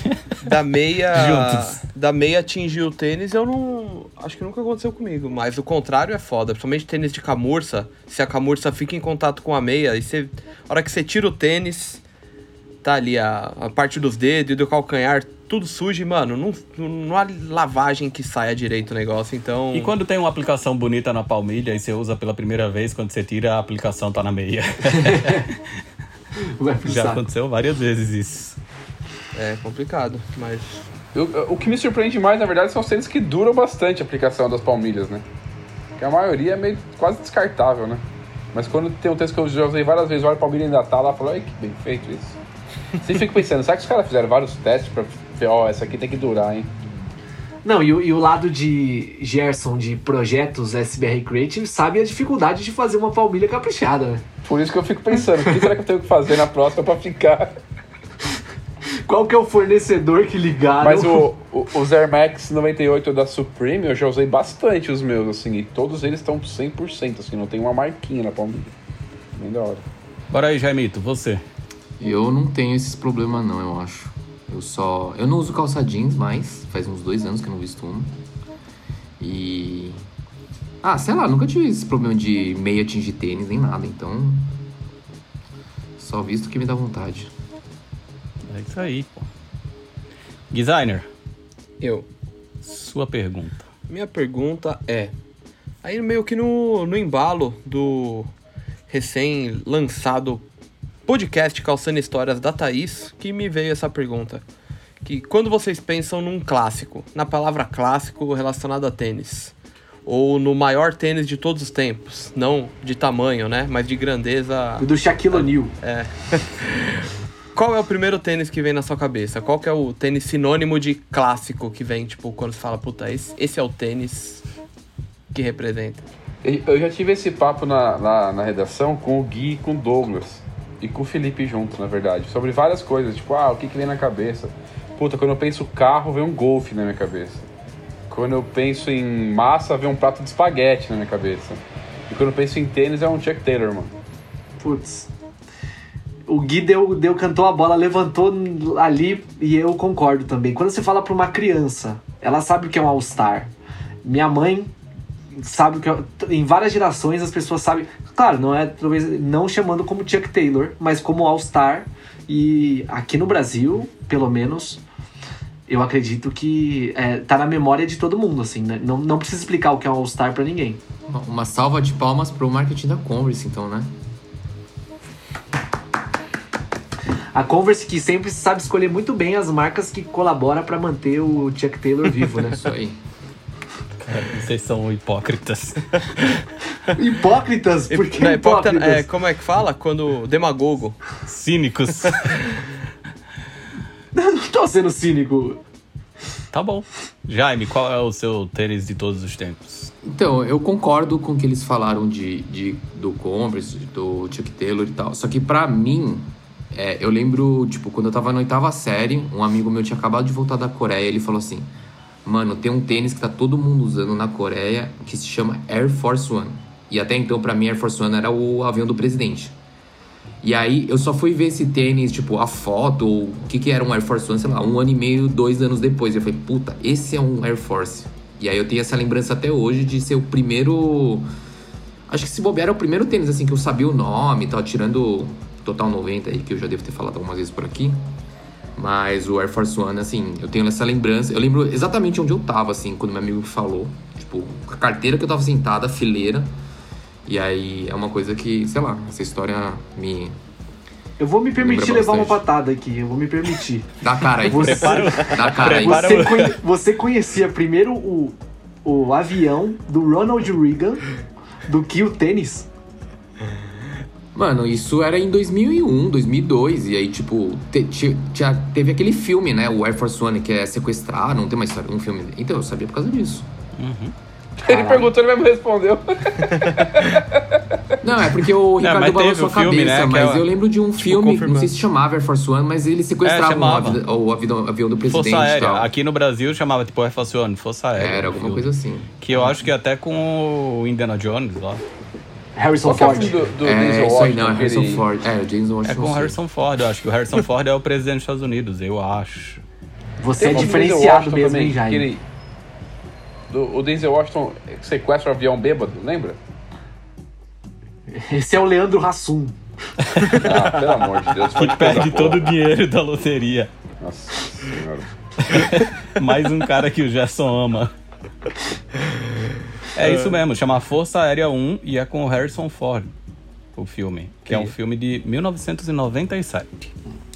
da meia. Juntos. Da meia atingir o tênis, eu não. Acho que nunca aconteceu comigo. Mas o contrário é foda. Principalmente tênis de camurça. Se a camurça fica em contato com a meia, e você. A hora que você tira o tênis, tá ali a, a parte dos dedos e do calcanhar, tudo sujo, e, mano. Não, não, não há lavagem que saia direito o negócio, então. E quando tem uma aplicação bonita na palmilha e você usa pela primeira vez, quando você tira, a aplicação tá na meia. Vai pro Já saco. aconteceu várias vezes isso. É complicado, mas. Eu- o que me surpreende mais, na verdade, são os tênis que duram bastante a aplicação das palmilhas, né? Porque a maioria é meio quase descartável, né? Mas quando tem um tênis que eu já usei várias vezes, olha a palmilha ainda tá lá, eu falo, ai que bem feito isso. Você fica pensando, será que os caras fizeram vários testes pra ver, ó, essa aqui tem que durar, hein? Não, e, o- e o lado de Gerson de projetos SBR Creative sabe a dificuldade de fazer uma palmilha caprichada, né? Por isso que eu fico pensando, o que será que eu tenho que fazer na próxima pra ficar? Qual que é o fornecedor que ligaram? Mas o, o, os Air Max 98 da Supreme, eu já usei bastante os meus, assim, e todos eles estão 100%, assim, não tem uma marquinha na palmilha. Bem da hora. Bora aí, Jaimito, você. Eu não tenho esses problemas não, eu acho. Eu só. Eu não uso calça jeans mais, faz uns dois anos que eu não visto uma. E. Ah, sei lá, nunca tive esse problema de meia atingir tênis nem nada, então. Só visto que me dá vontade. É isso aí, pô. Designer, Eu. sua pergunta. Minha pergunta é: aí meio que no, no embalo do recém-lançado podcast Calçando Histórias da Thaís, que me veio essa pergunta. Que quando vocês pensam num clássico, na palavra clássico relacionado a tênis, ou no maior tênis de todos os tempos, não de tamanho, né, mas de grandeza O do Shaquille O'Neal. Qual é o primeiro tênis que vem na sua cabeça? Qual que é o tênis sinônimo de clássico que vem, tipo, quando você fala, puta, esse, esse é o tênis que representa? Eu já tive esse papo na, na, na redação com o Gui e com o Douglas. E com o Felipe junto, na verdade. Sobre várias coisas. Tipo, ah, o que, que vem na cabeça? Puta, quando eu penso carro, vem um golfe na minha cabeça. Quando eu penso em massa, vem um prato de espaguete na minha cabeça. E quando eu penso em tênis, é um Chuck Taylor, mano. Putz. O Gui deu, deu, cantou a bola, levantou ali e eu concordo também. Quando você fala pra uma criança, ela sabe o que é um All-Star. Minha mãe sabe que. Em várias gerações as pessoas sabem. Claro, não é talvez não chamando como Chuck Taylor, mas como All-Star. E aqui no Brasil, pelo menos, eu acredito que é, tá na memória de todo mundo, assim, né? Não, não precisa explicar o que é um All-Star pra ninguém. Uma salva de palmas pro marketing da Converse, então, né? A Converse que sempre sabe escolher muito bem as marcas que colaboram pra manter o Chuck Taylor vivo, né? Isso aí. Vocês são hipócritas. Hipócritas? Por que Não, hipócrita- hipócritas? é, como é que fala? Quando demagogo. Cínicos. Não tô sendo cínico. tá bom. Jaime, qual é o seu tênis de todos os tempos? Então, eu concordo com o que eles falaram de, de, do Converse, do Chuck Taylor e tal. Só que pra mim, é, eu lembro, tipo, quando eu tava na oitava série, um amigo meu tinha acabado de voltar da Coreia, ele falou assim: Mano, tem um tênis que tá todo mundo usando na Coreia que se chama Air Force One. E até então, pra mim, Air Force One era o avião do presidente. E aí, eu só fui ver esse tênis, tipo, a foto, ou o que que era um Air Force One, sei lá, um ano e meio, dois anos depois. E eu falei, puta, esse é um Air Force. E aí eu tenho essa lembrança até hoje de ser o primeiro. Acho que se bobear era o primeiro tênis, assim, que eu sabia o nome e tal, tirando Total 90 aí, que eu já devo ter falado algumas vezes por aqui. Mas o Air Force One, assim, eu tenho essa lembrança. Eu lembro exatamente onde eu tava, assim, quando meu amigo falou. Tipo, a carteira que eu tava sentada, a fileira. E aí é uma coisa que, sei lá, essa história me. Eu vou me permitir levar uma patada aqui, eu vou me permitir. Dá cara aí. Você- Dá cara aí. Você, conhe- você conhecia primeiro o, o avião do Ronald Reagan do que o tênis? Mano, isso era em 2001, 2002. E aí, tipo, te- ti- tinha- teve aquele filme, né? O Air Force One, que é sequestrar, não tem uma história, um filme. Então, eu sabia por causa disso. Ele perguntou, ele mesmo respondeu. Não, é porque o Ricardo teve balançou a filme, cabeça, né, que mas é- eu lembro de um filme, não confirmando. sei se chamava Air Force One, mas ele sequestrava É, o, avi- o avião, avião do presidente Força Aérea. tal. Aqui no Brasil chamava tipo Air Force One, Força Aérea. Era alguma filme. coisa assim. Que eu acho que até com o Indiana Jones lá. Harrison Qual é Ford. filme do, do é, Denzel Washington? não, é Harrison aquele- Ford. É, o James Washington. É com o. Harrison Ford, eu acho que o Harrison Ford é o presidente dos Estados Unidos, eu acho. Você é Tem Denzel diferenciado mesmo, também, hein, do- o Denzel Washington sequestra o avião bêbado, lembra? Esse é o Leandro Hassum. Ah, pelo amor de Deus. Que perde todo o dinheiro da loteria. Nossa senhora. Mais um cara que o Gerson ama. É isso mesmo, chama Força Aérea 1 e é com o Harrison Ford, o filme. Que é um filme de 1997.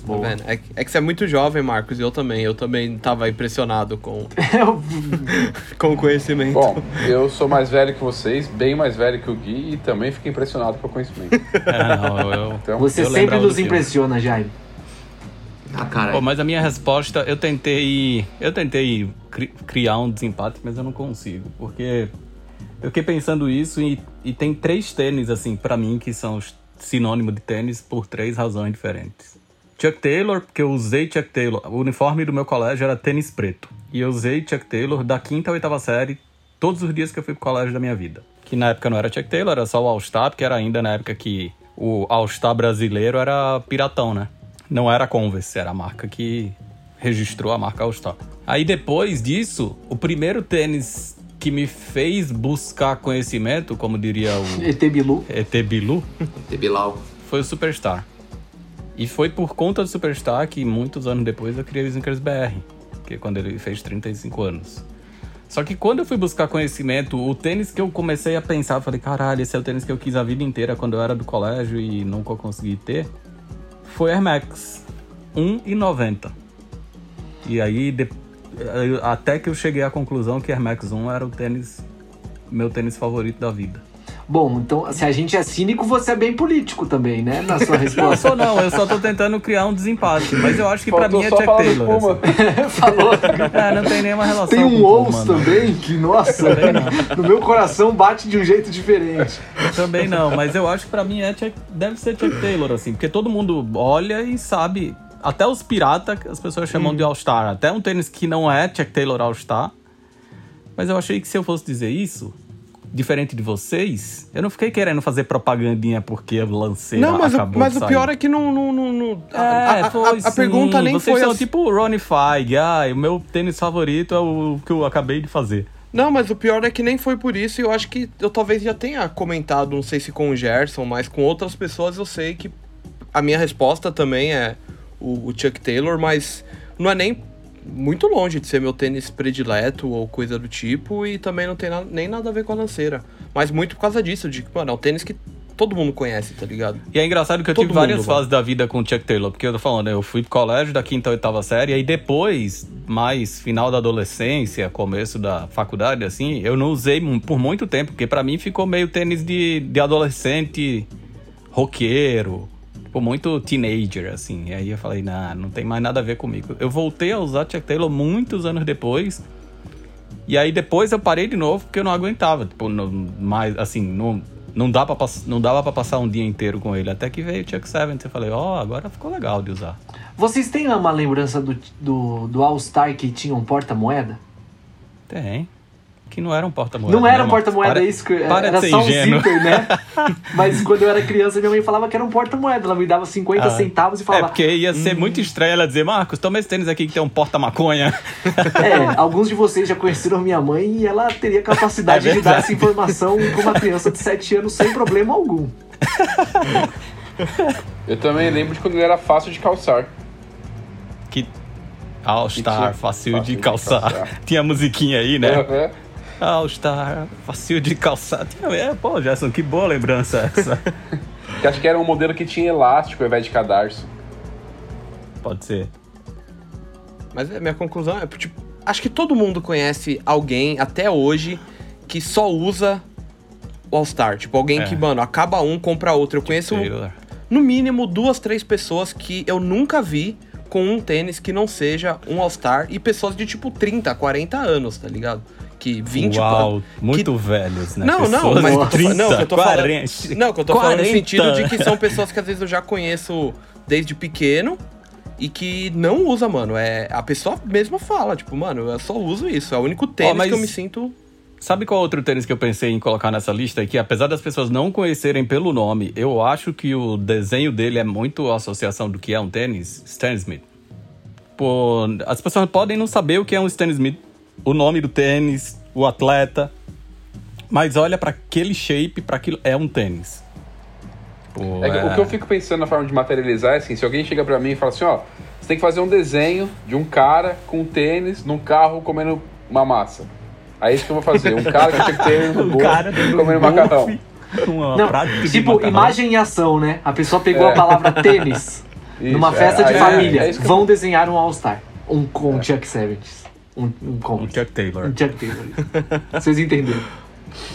Tá vendo? É, que- é que você é muito jovem, Marcos, e eu também. Eu também tava impressionado com, com o conhecimento. Bom, eu sou mais velho que vocês, bem mais velho que o Gui e também fico impressionado com o conhecimento. É, não, eu, Então, Você Eu sempre nos impressiona, Jaime. Ah, cara. Pô, mas a minha resposta, eu tentei. Eu tentei cri- criar um desempate, mas eu não consigo. Porque eu fiquei pensando isso e, e tem três tênis, assim, pra mim, que são sinônimo de tênis por três razões diferentes. Chuck Taylor, porque eu usei Chuck Taylor. O uniforme do meu colégio era tênis preto. E eu usei Chuck Taylor da quinta à oitava série todos os dias que eu fui pro colégio da minha vida. Que na época não era Chuck Taylor, era só o All-Star, porque era ainda na época que o All-Star brasileiro era piratão, né? Não era Converse, era a marca que registrou a marca All Star. Aí depois disso, o primeiro tênis que me fez buscar conhecimento, como diria o ET Bilu. ET Bilu, Debilau. foi o Superstar. E foi por conta do Superstar que muitos anos depois eu criei o Snickers BR, que é quando ele fez 35 anos. Só que quando eu fui buscar conhecimento, o tênis que eu comecei a pensar, eu falei, caralho, esse é o tênis que eu quis a vida inteira quando eu era do colégio e nunca consegui ter, foi Air Max 1,90. E aí, de- eh, até que eu cheguei à conclusão que Air Max 1 era o tênis, meu tênis favorito da vida. Bom, então, se a gente é cínico, você é bem político também, né? Na sua Não, resposta. sou não, eu só tô tentando criar um desempate. Mas eu acho que pra Faltou mim é Chuck Taylor. Assim. Falou. É, não tem nenhuma relação Tem com um o ous Puma, não. também, que, nossa, Também não. no meu coração bate de um jeito diferente. Também não, mas eu acho que pra mim é deve ser Chuck Taylor, assim, porque todo mundo olha e sabe. Até os pirata as pessoas chamam de All-Star. Até um tênis que não é Chuck Taylor All-Star. Mas eu achei que se eu fosse dizer isso, diferente de vocês, eu não fiquei querendo fazer propagandinha porque eu lancei Não, mas, o, acabou mas de o pior é que não. não, não, não- a, É, a- a- foi a sim. pergunta nem Vocês foi. são assim- tipo o Ronnie Feig. Ah, o meu tênis favorito é o que eu acabei de fazer. Não, mas o pior é que nem foi por isso. E eu acho que eu talvez já tenha comentado, não sei se com o Gerson, mas com outras pessoas eu sei que a minha resposta também é o, o Chuck Taylor, mas não é nem muito longe de ser meu tênis predileto ou coisa do tipo. E também não tem na- nem nada a ver com a lanceira. Mas muito por causa disso, de que, mano, é um tênis que todo mundo conhece, tá ligado? E é engraçado que eu Todo tive várias mundo, mano. fases da vida com o Chuck Taylor, porque eu tô falando, eu fui pro colégio da quinta a oitava série, e depois, mais final da adolescência, começo da faculdade, assim, eu não usei por muito tempo, porque pra mim ficou meio tênis de, de adolescente roqueiro, tipo, muito teenager, assim. E aí eu falei, nah, não tem mais nada a ver comigo. Eu voltei a usar Chuck Taylor muitos anos depois, e aí depois eu parei de novo porque eu não aguentava. Tipo, não, mais, assim, não, não, dá pra, não dava pra passar um dia inteiro com ele. Até que veio o Chuck Seventh eu falei, ó, agora ficou legal de usar. Vocês têm uma lembrança do, do, do All-Star que tinha um porta-moeda? Tem. Que não era um porta-moeda. Não era né, um porta-moeda, Para- é isso que para era de ser só um ingênuo. zíper, né? Mas quando eu era criança, minha mãe falava que era um porta-moeda. Ela me dava 50 Ah. centavos e É, falava. porque ia ser Hum. muito estranho ela dizer, Marcos, toma esse tênis aqui que tem um porta-maconha. É, alguns de vocês já conheceram minha mãe e ela teria capacidade É de dar essa informação pra uma criança de 7 anos sem problema algum. Eu também lembro de quando ele era fácil de calçar. Que All-Star, tinha- fácil, fácil de de calçar. calçar. Tinha a musiquinha aí, né? Aham. All-Star, fácil de calçar. Tinha, é, pô, Gerson, que boa lembrança essa. Que acho que era um modelo que tinha elástico ao invés de cadarço. Pode ser. Mas a minha conclusão é, tipo, acho que todo mundo conhece alguém até hoje que só usa o All-Star. Tipo, alguém É. que, mano, acaba um, compra outro. Eu conheço, Taylor. no mínimo, duas, três pessoas que eu nunca vi com um tênis que não seja um All-Star e pessoas de, tipo, 30, 40 anos, tá ligado? Que 20... Uau, muito velhos, né? Não, não, Pessoas mas de que eu tô, 30, não, que eu tô 40. falando. Não, que eu tô falando no 40. sentido de que são pessoas que às vezes eu já conheço desde pequeno e que não usa, mano. É, a pessoa mesmo fala, tipo, mano, eu só uso isso. É o único tênis mas- que eu me sinto. Sabe qual outro tênis que eu pensei em colocar nessa lista? Que apesar das pessoas não conhecerem pelo nome, eu acho que o desenho dele é muito a associação do que é um tênis, Stan Smith. Pô, as pessoas podem não saber o que é um Stan Smith, o nome do tênis, o atleta, mas olha pra aquele shape, pra aquilo é um tênis. Pô, É que O que eu fico pensando na forma de materializar é assim, se alguém chega pra mim e fala assim, ó, você tem que fazer um desenho de um cara com tênis num carro comendo uma massa. Aí é isso que eu vou fazer, um cara que ter no bolso comendo um macarrão. Não, de tipo, macarrão. imagem em ação, né? A pessoa pegou É. a palavra tênis Isso, numa é, festa de é- família. é isso que eu- Vão desenhar um All-Star. Um com Chuck Seventh. Um, um. O Chuck Taylor. Um Chuck Taylor. Vocês entenderam?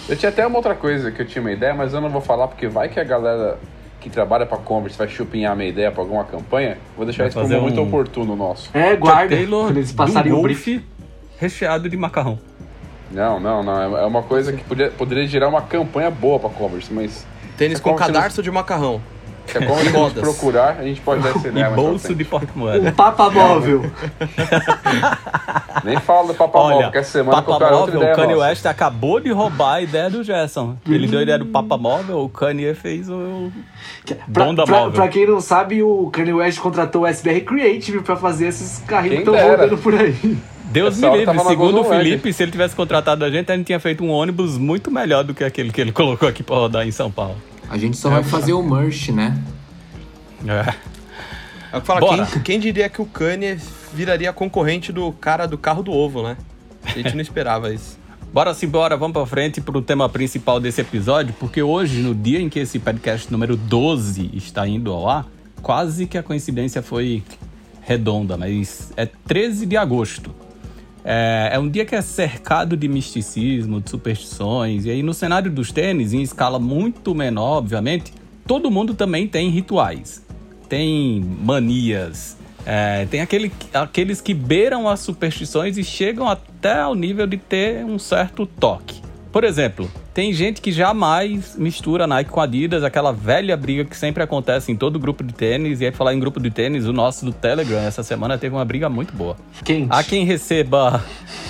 Eu tinha até uma outra coisa que eu tinha uma ideia, mas eu não vou falar porque vai que a galera que trabalha pra Converse vai chupinhar a minha ideia pra alguma campanha. Vou deixar Vai isso pra um um- oportuno nosso. É, guarda. Taylor Quando eles passarem o brief. recheado de macarrão. Não, não, não. É uma coisa que poderia, poderia gerar uma campanha boa pra Converse, mas. Tênis com cadarço de macarrão. Que é como a gente procurar, a gente pode dar essa E ideia. pra bolso de porta-moeda. Um papa móvel. Nem fala do Papa Móvel, Olha, porque essa semana Papa outra Móvel, ideia o Kanye nossa. West acabou de roubar a ideia do Gerson. Ele deu a ideia do Papa Móvel, o Kanye fez o... Pra, Bom da pra- móvel. pra quem não sabe, o Kanye West contratou o SBR Creative pra fazer esses carrinhos que estão rodando por aí. Deus Essa me livre, segundo o Felipe, se ele tivesse contratado a gente, a gente tinha feito um ônibus muito melhor do que aquele que ele colocou aqui pra rodar em São Paulo. A gente só vai fazer o merch, né? É. É o que fala, Bora. quem, quem diria que o Kanye viraria concorrente do cara do carro do ovo, né? A gente não esperava isso. Bora sim, bora, vamos pra frente pro tema principal desse episódio, porque hoje, no dia em que esse podcast número 12 está indo ao ar, quase que a coincidência foi redonda, mas é 13 de agosto. É, é um dia que é cercado de misticismo, de superstições, e aí no cenário dos tênis, em escala muito menor, obviamente, todo mundo também tem rituais, tem manias, é, tem aquele, aqueles que beiram as superstições e chegam até ao nível de ter um certo toque. Por exemplo, tem gente que jamais mistura Nike com Adidas, aquela velha briga que sempre acontece em todo grupo de tênis. E aí, falar em grupo de tênis, o nosso do Telegram essa semana teve uma briga muito boa. Quente. Há quem receba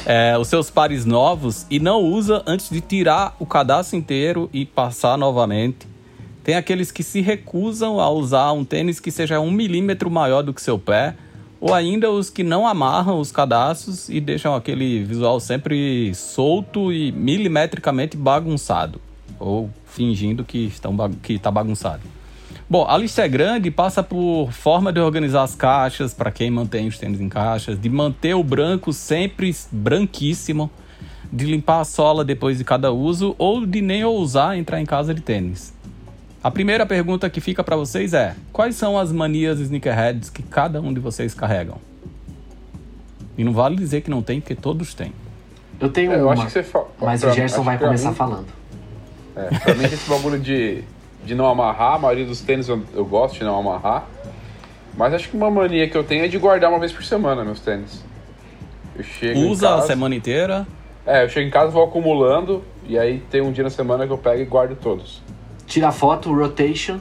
é, os seus pares novos e não usa antes de tirar o cadastro inteiro e passar novamente. Tem aqueles que se recusam a usar um tênis que seja um milímetro maior do que seu pé. Ou ainda os que não amarram os cadastros e deixam aquele visual sempre solto e milimetricamente bagunçado. Ou fingindo que estão que está bagunçado. Bom, a lista é grande e passa por forma de organizar as caixas, para quem mantém os tênis em caixas, de manter o branco sempre branquíssimo, de limpar a sola depois de cada uso ou de nem ousar entrar em casa de tênis. A primeira pergunta que fica para vocês é: quais são as manias sneakerheads que cada um de vocês carregam? E não vale dizer que não tem, porque todos têm. Eu tenho É, eu uma, acho que você fa- mas pra- o Gerson vai começar mim- falando. É, pra mim, esse bagulho de, de não amarrar, a maioria dos tênis eu, eu gosto de não amarrar. Mas acho que uma mania que eu tenho é de guardar uma vez por semana meus tênis. Eu chego Usa a casa, semana inteira. É, eu chego em casa, vou acumulando, e aí tem um dia na semana que eu pego e guardo todos. Tira foto, rotation.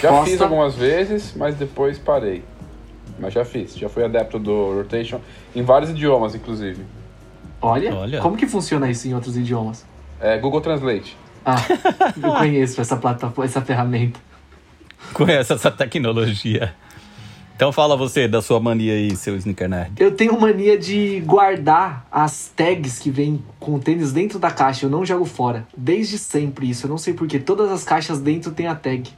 Já Posta. fiz algumas vezes, mas depois parei. Mas já fiz, já fui adepto do rotation, em vários idiomas, inclusive. Olha, Olha. como que funciona isso em outros idiomas? É, Google Translate. Ah, eu conheço essa plataforma, essa ferramenta. Conhece essa tecnologia. Então fala você da sua mania aí, seu sneaker nerd. Eu tenho mania de guardar as tags que vêm com o tênis dentro da caixa. Eu não jogo fora. Desde sempre isso. Eu não sei porquê. Todas as caixas dentro tem a tag.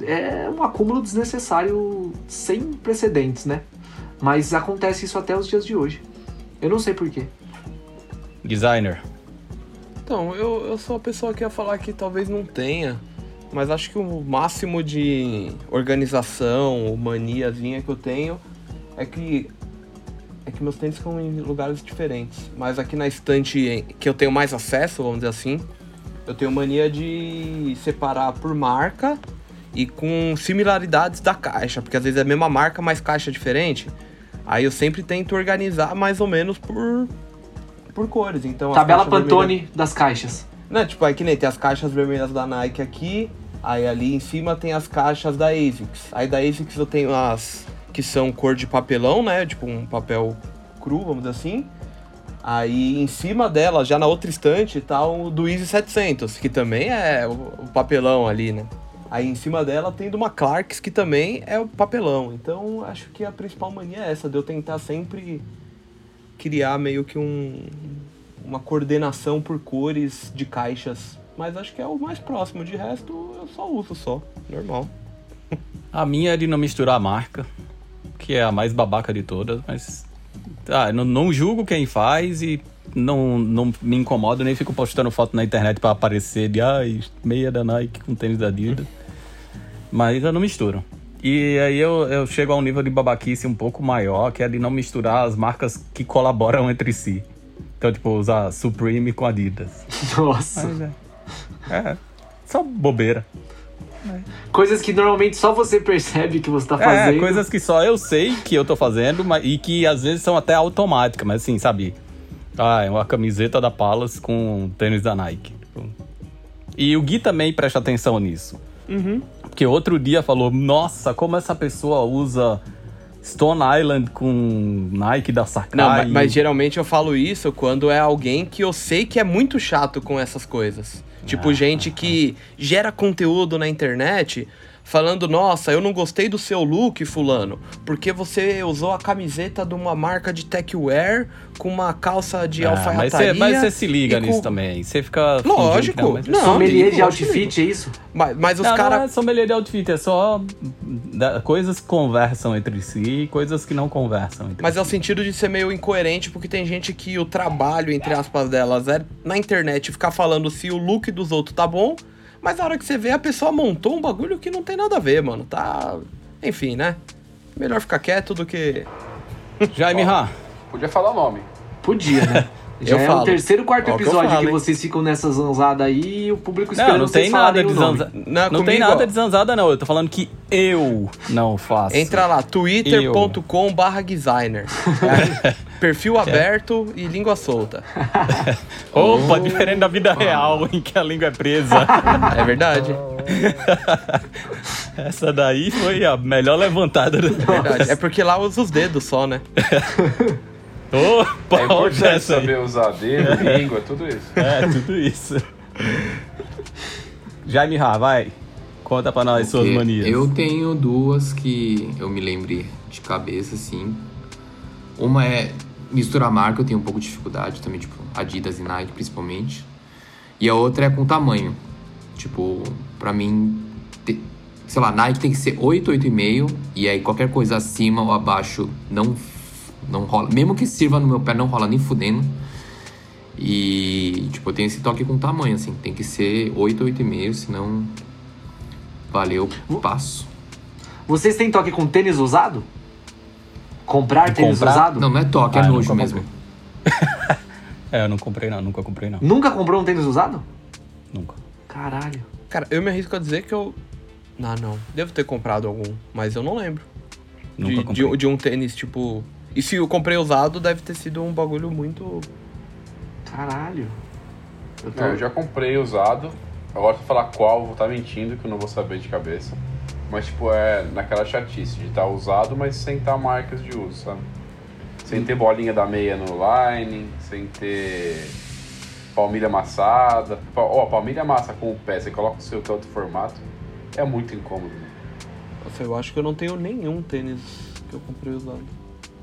É um acúmulo desnecessário sem precedentes, né? Mas acontece isso até os dias de hoje. Eu não sei porquê. Designer. Então, eu, eu sou a pessoa que ia falar que talvez não tenha, mas acho que o máximo de organização ou maniazinha que eu tenho é que é que meus tênis ficam em lugares diferentes. Mas aqui na estante que eu tenho mais acesso, vamos dizer assim, eu tenho mania de separar por marca e com similaridades da caixa, porque às vezes é a mesma marca, mas caixa diferente. Aí eu sempre tento organizar mais ou menos por por cores. Então Tabela Pantone das caixas. não, tipo, aí que nem tem as caixas vermelhas da Nike aqui, aí ali em cima tem as caixas da ASICS. Aí da ASICS eu tenho as que são cor de papelão, né? Tipo um papel cru, vamos dizer assim. Aí em cima dela, já na outra estante, tá o do Easy 700, que também é o papelão ali, né? Aí em cima dela tem do uma Clarks, que também é o papelão. Então acho que a principal mania é essa, de eu tentar sempre criar meio que um, uma coordenação por cores de caixas. Mas acho que é o mais próximo. De resto, eu só uso só. Normal. A minha é de não misturar a marca, que é a mais babaca de todas, mas. Ah, eu não, não julgo quem faz e não, não me incomodo, nem fico postando foto na internet pra aparecer de ai, meia da Nike com tênis da Adidas. Mas eu não misturo. E aí eu, eu chego a um nível de babaquice um pouco maior, que é de não misturar as marcas que colaboram entre si. Então, tipo, usar Supreme com Adidas. Nossa. Mas é. É. Só bobeira. Coisas que normalmente só você percebe que você tá É, fazendo. coisas que só eu sei que eu tô fazendo mas, e que às vezes são até automáticas, mas assim, sabe? Ah, é uma camiseta da Palace com tênis da Nike. E o Gui também presta atenção nisso. porque outro dia falou, nossa, como essa pessoa usa Stone Island com Nike da Sakai. Não, mas, mas geralmente eu falo isso quando é alguém que eu sei que é muito chato com essas coisas. Tipo, Ah, gente que gera conteúdo na internet falando, nossa, eu não gostei do seu look, fulano, porque você usou a camiseta de uma marca de techwear com uma calça de Ah, alfaiataria. mas você se liga com- nisso também. Você fica. Lógico, que Não, mas... não. Sommelier de outfit, é isso? Mas, mas os Não, não é caras... sommelier de outfit, é só da- coisas que conversam entre si e coisas que não conversam entre Mas si. é o sentido de ser meio incoerente, porque tem gente que o trabalho, entre aspas, delas é na internet ficar falando se o look dos outros tá bom, mas na hora que você vê, a pessoa montou um bagulho que não tem nada a ver, mano. Tá. Enfim, né? Melhor ficar quieto do que. Jaime Ha, Podia falar o nome. Podia, né? Já Eu é falo. o terceiro, quarto Ó, que eu episódio que, falo, hein? vocês ficam nessa zanzada aí e o público esperando Não, não vocês tem nada de zanzada. Não, Não, tem nada de zanzada, não. Eu tô falando que eu não faço. Entra lá, É, perfil aberto e língua solta. Opa, diferente da vida real, em que a língua é presa. É verdade. Essa daí foi a melhor levantada do verdade. É porque lá usa os dedos só, né? Opa, É importante aí. saber usar dedo, língua, tudo isso. É, tudo isso. Jaime Ha, vai. Conta pra nós suas Porque manias. Eu tenho duas que eu me lembrei de cabeça, assim. Uma é misturar marca, eu tenho um pouco de dificuldade também, tipo, Adidas e Nike principalmente. E a outra é com tamanho. Tipo, pra mim, te- sei lá, Nike tem que ser 8, 8,5. E aí qualquer coisa acima ou abaixo não, não rola. Mesmo que sirva no meu pé, não rola nem fudendo. E, tipo, eu tenho esse toque com tamanho, assim. Tem que ser 8, 8,5, senão. Valeu, passo. Vocês têm toque com tênis usado? Comprar De tênis comprar? usado? Não, não é toque, Ah, é nojo mesmo. É, eu não comprei não, nunca comprei não. Nunca comprou um tênis usado? Nunca. Caralho. Cara, eu me arrisco a dizer que eu. Ah, não. Devo ter comprado algum, mas eu não lembro. Nunca de, comprei. de, de um tênis, tipo. E se eu comprei usado, deve ter sido um bagulho muito. Caralho. Eu tô... Não, eu já comprei usado. Agora, se eu falar qual, eu vou estar mentindo, que eu não vou saber de cabeça. Mas, tipo, é naquela chatice de estar usado, mas sem estar marcas de uso, sabe? Sem ter bolinha da meia no line, sem ter palmilha amassada. Ó, palmilha amassa com o pé, você coloca o seu que é outro formato. É muito incômodo. né? Nossa, eu acho que eu não tenho nenhum tênis que eu comprei usado.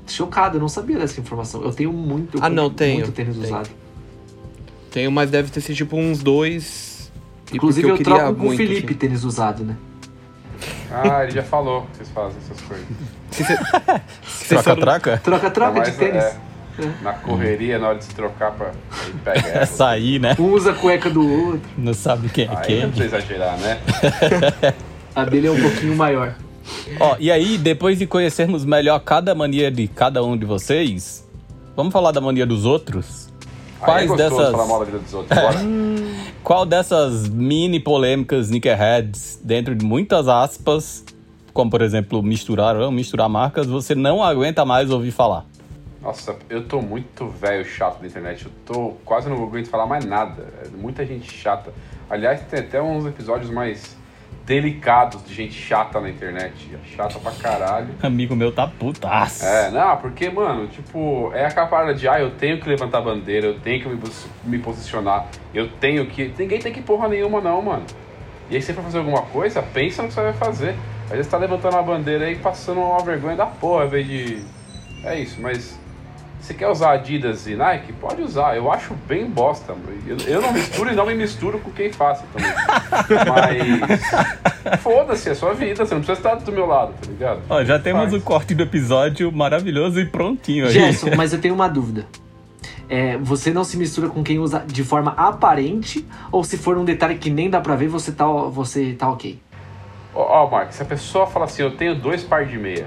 Chocado, eu não sabia dessa informação. Eu tenho muito, eu Ah, não, tenho, muito tênis tenho. usado. Tenho, mas deve ter sido tipo uns dois. E Inclusive porque eu, queria troco com o Felipe assim. tênis usado, né? Ah, ele já falou que vocês fazem essas coisas. Troca-troca? Troca-troca Não, de tênis. é, na correria, na hora de se trocar, pra, aí pega É ela. sair, né? Um usa a cueca do outro. Não sabe quem é Aí quem. não precisa exagerar, né? A dele é um pouquinho maior. Ó, e aí, depois de conhecermos melhor cada mania de cada um de vocês, vamos falar da mania dos outros? É Quais gostoso dessas. Qual dessas mini polêmicas sneakerheads, dentro de muitas aspas, como por exemplo misturar ou misturar marcas, você não aguenta mais ouvir falar? Nossa, eu tô muito velho chato da internet. Eu tô quase não aguento falar mais nada. É muita gente chata. Aliás, tem até uns episódios mais delicados de gente chata na internet. Chata pra caralho. Amigo meu tá putaço. É, não, porque, mano, tipo, é aquela parada de, ah, eu tenho que levantar a bandeira, eu tenho que me, me posicionar, eu tenho que. Ninguém tem que porra nenhuma, não, mano. E aí, se você for fazer alguma coisa, pensa no que você vai fazer. Às vezes você tá levantando a bandeira aí passando uma vergonha da porra, ao invés de. É isso, mas. Você quer usar Adidas e Nike? Pode usar, eu acho bem bosta. Eu, eu não misturo e não me misturo com quem faça também. Mas. Foda-se, é sua vida, você não precisa estar do meu lado, tá ligado? Ó, já temos Faz. o corte do episódio maravilhoso e prontinho aí. Gerson, mas eu tenho uma dúvida. É, você não se mistura com quem usa de forma aparente ou se for um detalhe que nem dá pra ver, você tá, você tá ok? Ó, ó, Mark, se a pessoa fala assim, eu tenho dois par de meia,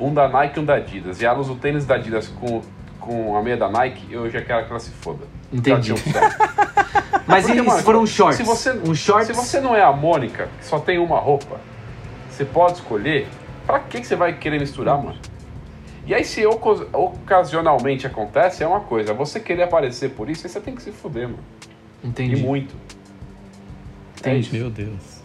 um da Nike e um da Adidas, e ela usa o tênis da Adidas com, com a meia da Nike, eu já quero que ela se foda. Entendi. Mas Porque, e mano, se for um shorts? Se você, um shorts? se você não é a Mônica, que só tem uma roupa, você pode escolher, pra que, que você vai querer misturar, mano? E aí, se oco- ocasionalmente acontece, é uma coisa. Você querer aparecer por isso, aí você tem que se fuder, mano. Entendi. E muito. É Entendi. isso. Meu Deus.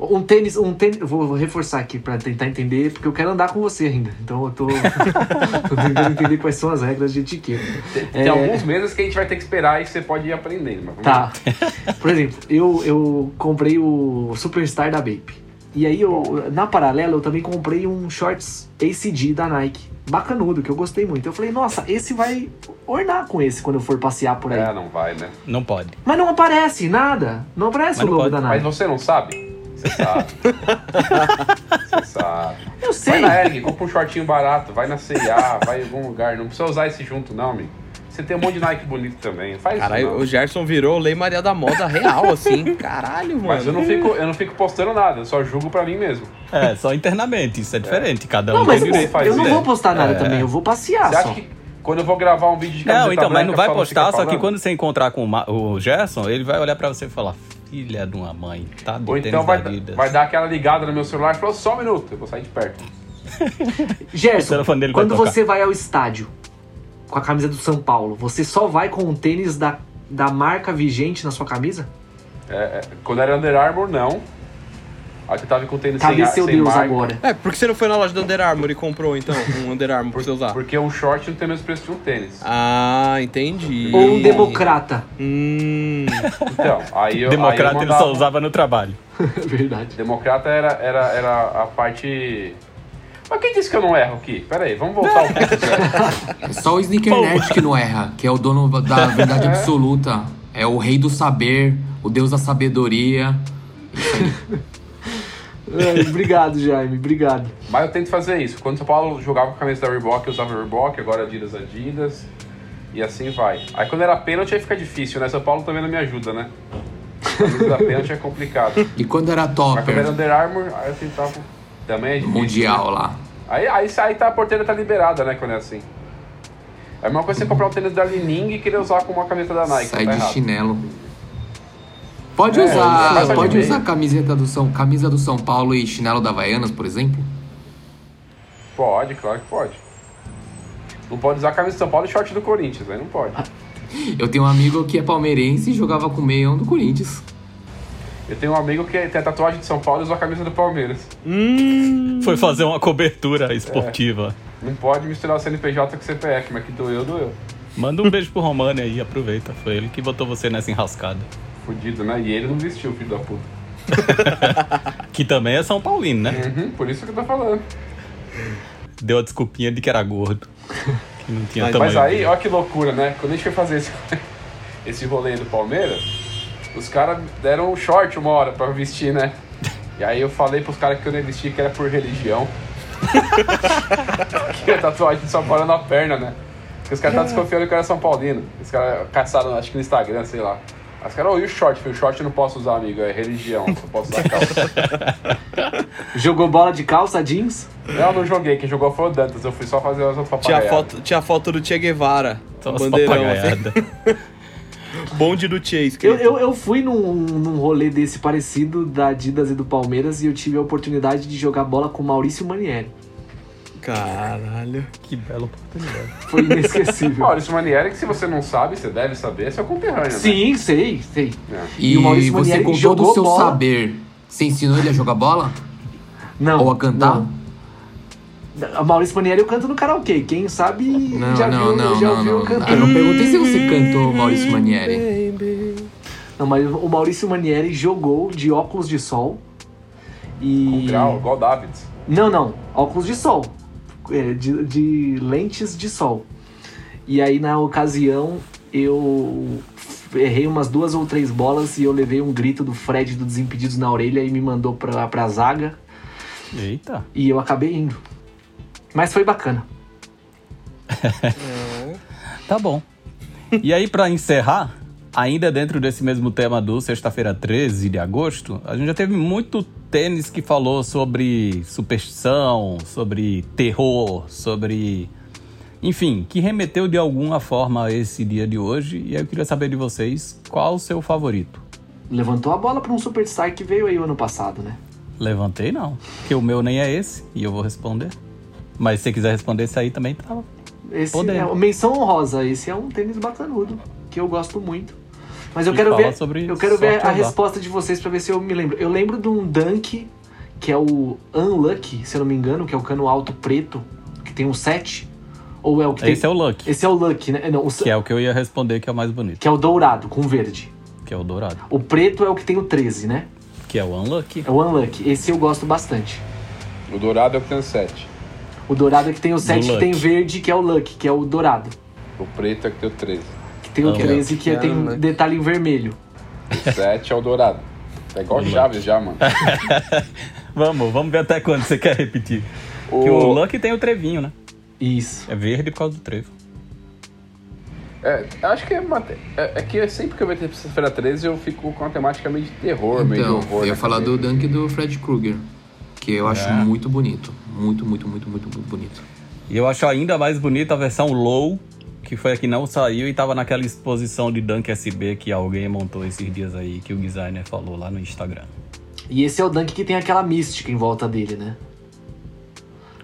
Um tênis, um tênis. Vou, vou reforçar aqui pra tentar entender, porque eu quero andar com você ainda. Então eu tô, tô tentando entender quais são as regras de etiqueta. Tem, tem É. alguns meses que a gente vai ter que esperar e você pode ir aprendendo. Mas Tá. Por exemplo, eu, eu comprei o Superstar da Bape. E aí, eu, na paralela, eu também comprei um shorts ACD da Nike. Bacanudo, que eu gostei muito. Eu falei, nossa, esse vai ornar com esse quando eu for passear por aí. É, não vai, né? Não pode. Mas não aparece nada. Não aparece Mas o logo pode. da Mas Nike. você não sabe? Você sabe. você sabe. Eu sei. Vai na Eric, compra um shortinho barato, vai na C&A, vai em algum lugar. Não precisa usar esse junto, não, amigo. Você tem um monte de Nike bonito também. Faz Caralho, isso, não. o Gerson virou Lei Maria da Moda real, assim. Caralho, mano. Mas eu não, fico, eu não fico postando nada, eu só julgo pra mim mesmo. É, só internamente, isso é diferente. Cada um Não, tem mas direito. faz eu não vou postar nada É. também. Eu vou passear Você só. acha que quando eu vou gravar um vídeo de camiseta Não, então, mas não branca, vai postar, tá só que quando você encontrar com o Ma- o Gerson, ele vai olhar pra você e falar: Filha de uma mãe, tá de Ou então vai, da Adidas." vai dar aquela ligada no meu celular e falar, só um minuto, eu vou sair de perto. Gerson, quando você vai ao estádio com a camisa do São Paulo, você só vai com o tênis da, da marca vigente na sua camisa? É, é, quando era Under Armour, não. Aí eu tava com tênis Cadê sem, seu sem Deus marca, agora? É, por que você não foi na loja do Under Armour e comprou, então, um Under Armour pra você usar? Porque um short não tem o mesmo preço de um tênis. Ah, entendi. Ou um democrata? Hum. Então, aí eu. Democrata aí eu ele mandava- só usava no trabalho. Verdade. Democrata era, era, era a parte. Mas quem disse que eu não erro aqui? Pera aí, vamos voltar um pouco. É só o Sneaker Nerd que não erra, que é o dono da verdade absoluta. É o rei do saber, o deus da sabedoria. Ai, obrigado, Jaime. Obrigado. Mas eu tento fazer isso. Quando o São Paulo jogava com a camisa da Reebok, eu usava Reebok, agora Adidas, Adidas. E assim vai. Aí quando era pênalti, aí fica difícil, né? São Paulo também não me ajuda, né? A camisa da pênalti é complicado. E quando era Mas quando era Under Armour, aí eu tentava. Também é difícil. mundial lá. Aí, aí, aí tá, a porteira tá liberada, né? Quando é assim. É a mesma coisa você comprar um tênis da Lining e querer usar como uma camisa da Nike. Sai tá de errado. chinelo. Pode É, usar, de pode usar a camiseta do São, camisa do São Paulo e chinelo da Havaianas, por exemplo? Pode, claro que pode. Não pode usar a camisa de São Paulo e short do Corinthians, aí não pode. Eu tenho um amigo que é palmeirense e jogava com o meião do Corinthians. Eu tenho um amigo que tem a tatuagem de São Paulo e usa a camisa do Palmeiras. Hum. Foi fazer uma cobertura esportiva. Não pode misturar o CNPJ com o CPF, mas que doeu, doeu. Manda um beijo pro Romani aí, aproveita. Foi ele que botou você nessa enrascada. Fudido, né? E ele não vestiu, filho da puta. Que também é São Paulino, né? Uhum, por isso que eu tô falando. Deu a desculpinha de que era gordo. Que não tinha Mas- tamanho. Mas aí, ó que loucura, né? Quando a gente foi fazer esse, esse rolê do Palmeiras, os caras deram um short uma hora pra vestir, né? E aí eu falei pros caras que eu não ia vestir que era por religião. que a tatuagem Paulo é na perna, né? Porque os caras estavam desconfiando que eu era São Paulino. Os caras caçaram, acho que no Instagram, sei lá. Aí Os caras, ô, e o short? O short eu não posso usar, amigo, é religião, só posso usar calça. Jogou bola de calça jeans? não, não joguei, quem jogou foi o Dantas, eu fui só fazer as outras Tinha foto, tinha foto do Che Guevara. Só as bandeirão. Assim. Bonde do Che Eu, eu, eu fui num, num rolê desse parecido da Adidas e do Palmeiras e eu tive a oportunidade de jogar bola com o Maurício Manieri. Caralho. Que bela oportunidade. Foi inesquecível. Maurício Manieri, que se você não sabe, você deve saber, é seu conterrâneo, né? Sim, sei, sei. É. E, E o Maurício você, Manieri com todo o seu bola. saber, você ensinou ele a jogar bola? Não. Ou a cantar? não. A Maurício Manieri eu canto no karaokê. Quem sabe Não, já não, viu, não, já não, ouviu não. cantando. Eu não perguntei se você cantou Maurício Manieri. Não, mas o Maurício Manieri jogou de óculos de sol. E. Com grau, igual o Davids. Não, não. Óculos de sol. É, de, de lentes de sol. E aí, na ocasião, eu errei umas duas ou três bolas e eu levei um grito do Fred do Desimpedidos na orelha e me mandou pra, pra zaga. Eita. E eu acabei indo. Mas foi bacana. Tá bom. E aí, pra encerrar, ainda dentro desse mesmo tema do sexta-feira 13 de agosto, a gente já teve muito tênis que falou sobre superstição, sobre terror, sobre. Enfim, que remeteu de alguma forma a esse dia de hoje. E aí eu queria saber de vocês qual o seu favorito. Levantou a bola pra um superstar que veio aí o ano passado, né? Levantei não, porque o meu nem é esse e eu vou responder. Mas se você quiser responder esse aí também, tá. Esse Podendo. é menção honrosa. Esse é um tênis bacanudo, que eu gosto muito. Mas eu que quero ver, sobre eu quero ver a e resposta de vocês pra ver se eu me lembro. Eu lembro de um Dunk, que é o Unlucky, se eu não me engano, que é o cano alto preto, que tem um 7. Ou é o que tem. Esse é o Lucky, Esse é o Lucky, né? Não, o... que é o que eu ia responder que é o mais bonito, que é o dourado, com verde. que é o dourado. O preto é o que tem o 13, né? Que é o Unlucky. É o Unlucky. Esse eu gosto bastante. O dourado é o que tem o 7. O dourado é que tem o 7, que Lucky. tem verde, que é o Lucky, que é o dourado. O preto é que tem o 13. Que tem o Unlucky. 13, que É tem Unlucky. detalhe em vermelho. O 7 é o dourado. É igual. Chaves já, mano. Vamos, vamos ver até quando você quer repetir. O- Que o Lucky tem o trevinho, né? Isso. É verde por causa do trevo. É, acho que é, uma- é, é que sempre que eu vejo sexta-feira 13 eu fico com a temática meio de terror, meio de Então, horror. eu ia né, falar do Dunk do Fred Krueger, que eu acho É. muito bonito. Muito, muito, muito, muito, muito bonito. E eu acho ainda mais bonita a versão low, que foi a que não saiu e tava naquela exposição de Dunk SB que alguém montou esses dias aí, que o designer falou lá no Instagram. E esse é o Dunk que tem aquela mística em volta dele, né?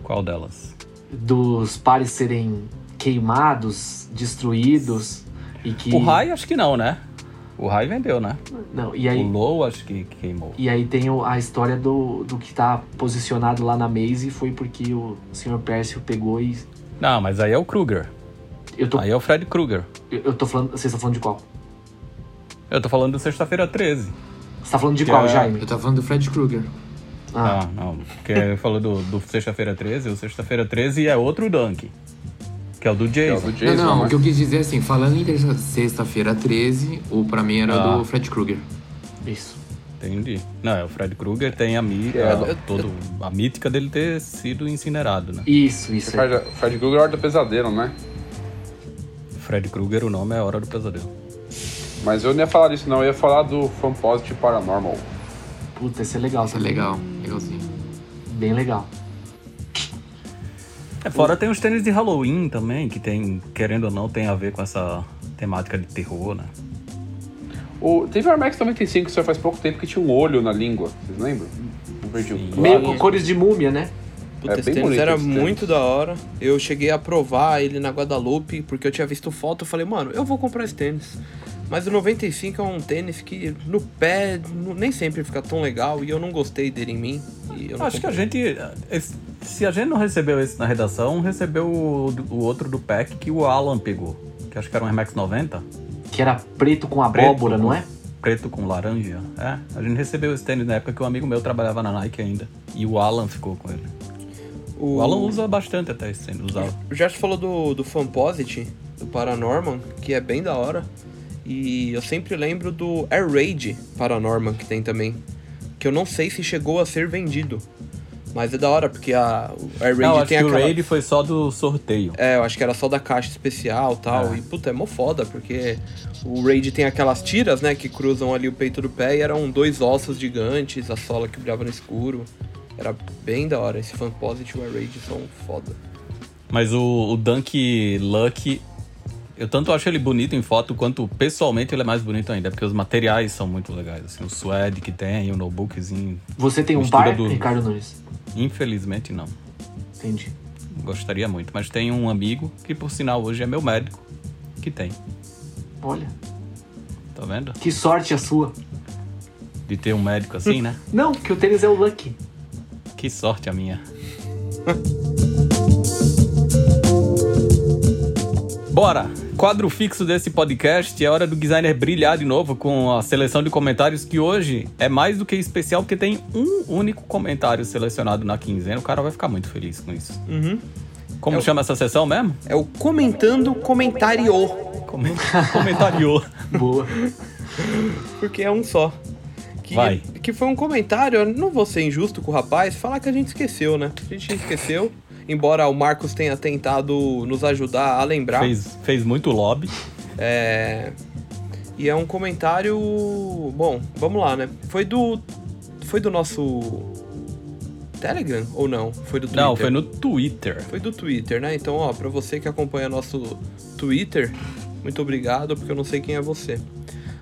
Qual delas? Dos pares serem queimados, destruídos e que. O Rai acho que não, né? O Rai vendeu, né? Não, e O aí. low acho que queimou. E aí tem o- a história do, do que tá posicionado lá na Maze foi porque o Sr. Percy pegou e. Não, mas aí é o Kruger. Eu tô, Aí é o Fred Kruger. eu eu tô falando. Vocês estão falando de qual? Eu tô falando do sexta-feira 13. Você tá falando de Que qual, é- Jaime? Eu tava falando do Fred Krueger. Ah, Ah, não. Porque falou do, do sexta-feira 13. O sexta-feira 13 é outro Dunk. Que é o do É o Jason. do Jason, não, não, né? o que eu quis dizer é assim, falando em sexta-feira 13, o pra mim era Ah. do Fred Krueger. isso. Entendi. Não, é o Fred Krueger tem a, mí- É, a, eu- todo, a mítica dele ter sido incinerado, né? Isso, isso. Fred, Fred Krueger é a hora do pesadelo, né? Fred Krueger, o nome é Hora do Pesadelo. Mas eu não ia falar disso, não. Eu ia falar do Fan Positive Paranormal. Puta, esse é legal. Isso é também. legal, legalzinho. Bem legal. É, fora tem os tênis de Halloween também, que tem, querendo ou não, tem a ver com essa temática de terror, né? O, teve o Air Max 95 que só faz pouco tempo que tinha um olho na língua. Vocês lembram? Um verdinho Sim. claro. Meio com cores de múmia, né? Puta, É esse bem tênis era esse tênis. muito da hora. Eu cheguei a provar ele na Guadalupe, porque eu tinha visto foto. Eu falei, mano, eu vou comprar esse tênis. Mas o 95 é um tênis que no pé nem sempre fica tão legal e eu não gostei dele em mim. E Acho que a gente. esse- Se a gente não recebeu esse na redação, recebeu o, o outro do pack que o Alan pegou. Que acho que era um Air Max 90. Que era preto com Preto abóbora, com- não é? Preto com laranja. É, a gente recebeu esse tênis na época que um amigo meu trabalhava na Nike ainda. E o Alan ficou com ele. O Alan usa bastante até esse tênis, usava. O Jorge falou do, do Fanposit, do Paranorman, que é bem da hora. E eu sempre lembro do Air Raid Paranorman, que tem também. Que eu não sei se chegou a ser vendido. Mas é da hora, porque a, o Air Raid Não, acho tem que o aquela... Raid foi só do sorteio. É, eu acho que era só da caixa especial e tal. É. E, puta, é mó foda, porque o Raid tem aquelas tiras, né, que cruzam ali o peito do pé e eram dois ossos gigantes, a sola que brilhava no escuro. Era bem da hora. Esse Fanposit e o Air Raid são foda. Mas o, o Dunk Lucky, eu tanto acho ele bonito em foto, quanto pessoalmente ele é mais bonito ainda, porque os materiais são muito legais. Assim, o suede que tem, o notebookzinho. Você tem um par, do- Ricardo Nunes? Infelizmente não. Entendi. Gostaria muito. Mas tem um amigo, que por sinal hoje é meu médico, que tem. Olha, Tá vendo? que sorte a sua. De ter um médico assim, né? Não, que o tênis é o Lucky. Que sorte a minha. Bora! Quadro fixo desse podcast é hora do designer brilhar de novo com a seleção de comentários que hoje é mais do que especial porque tem um único comentário selecionado na quinzena. O cara vai ficar muito feliz com isso. Uhum. Como É o- chama essa sessão mesmo? É o Comentando Comentário. Comen- Comentariou. Boa. Porque é um só. Que, Vai. que foi um comentário, eu não vou ser injusto com o rapaz, falar que a gente esqueceu, né? A gente esqueceu, embora o Marcos tenha tentado nos ajudar a lembrar. Fez, fez muito lobby. É... E é um comentário. Bom, vamos lá, né? Foi do. Foi do nosso. Telegram ou não? Foi do Twitter? Não, foi no Twitter. Foi do Twitter, né? Então, ó, pra você que acompanha nosso Twitter, muito obrigado, porque eu não sei quem é você.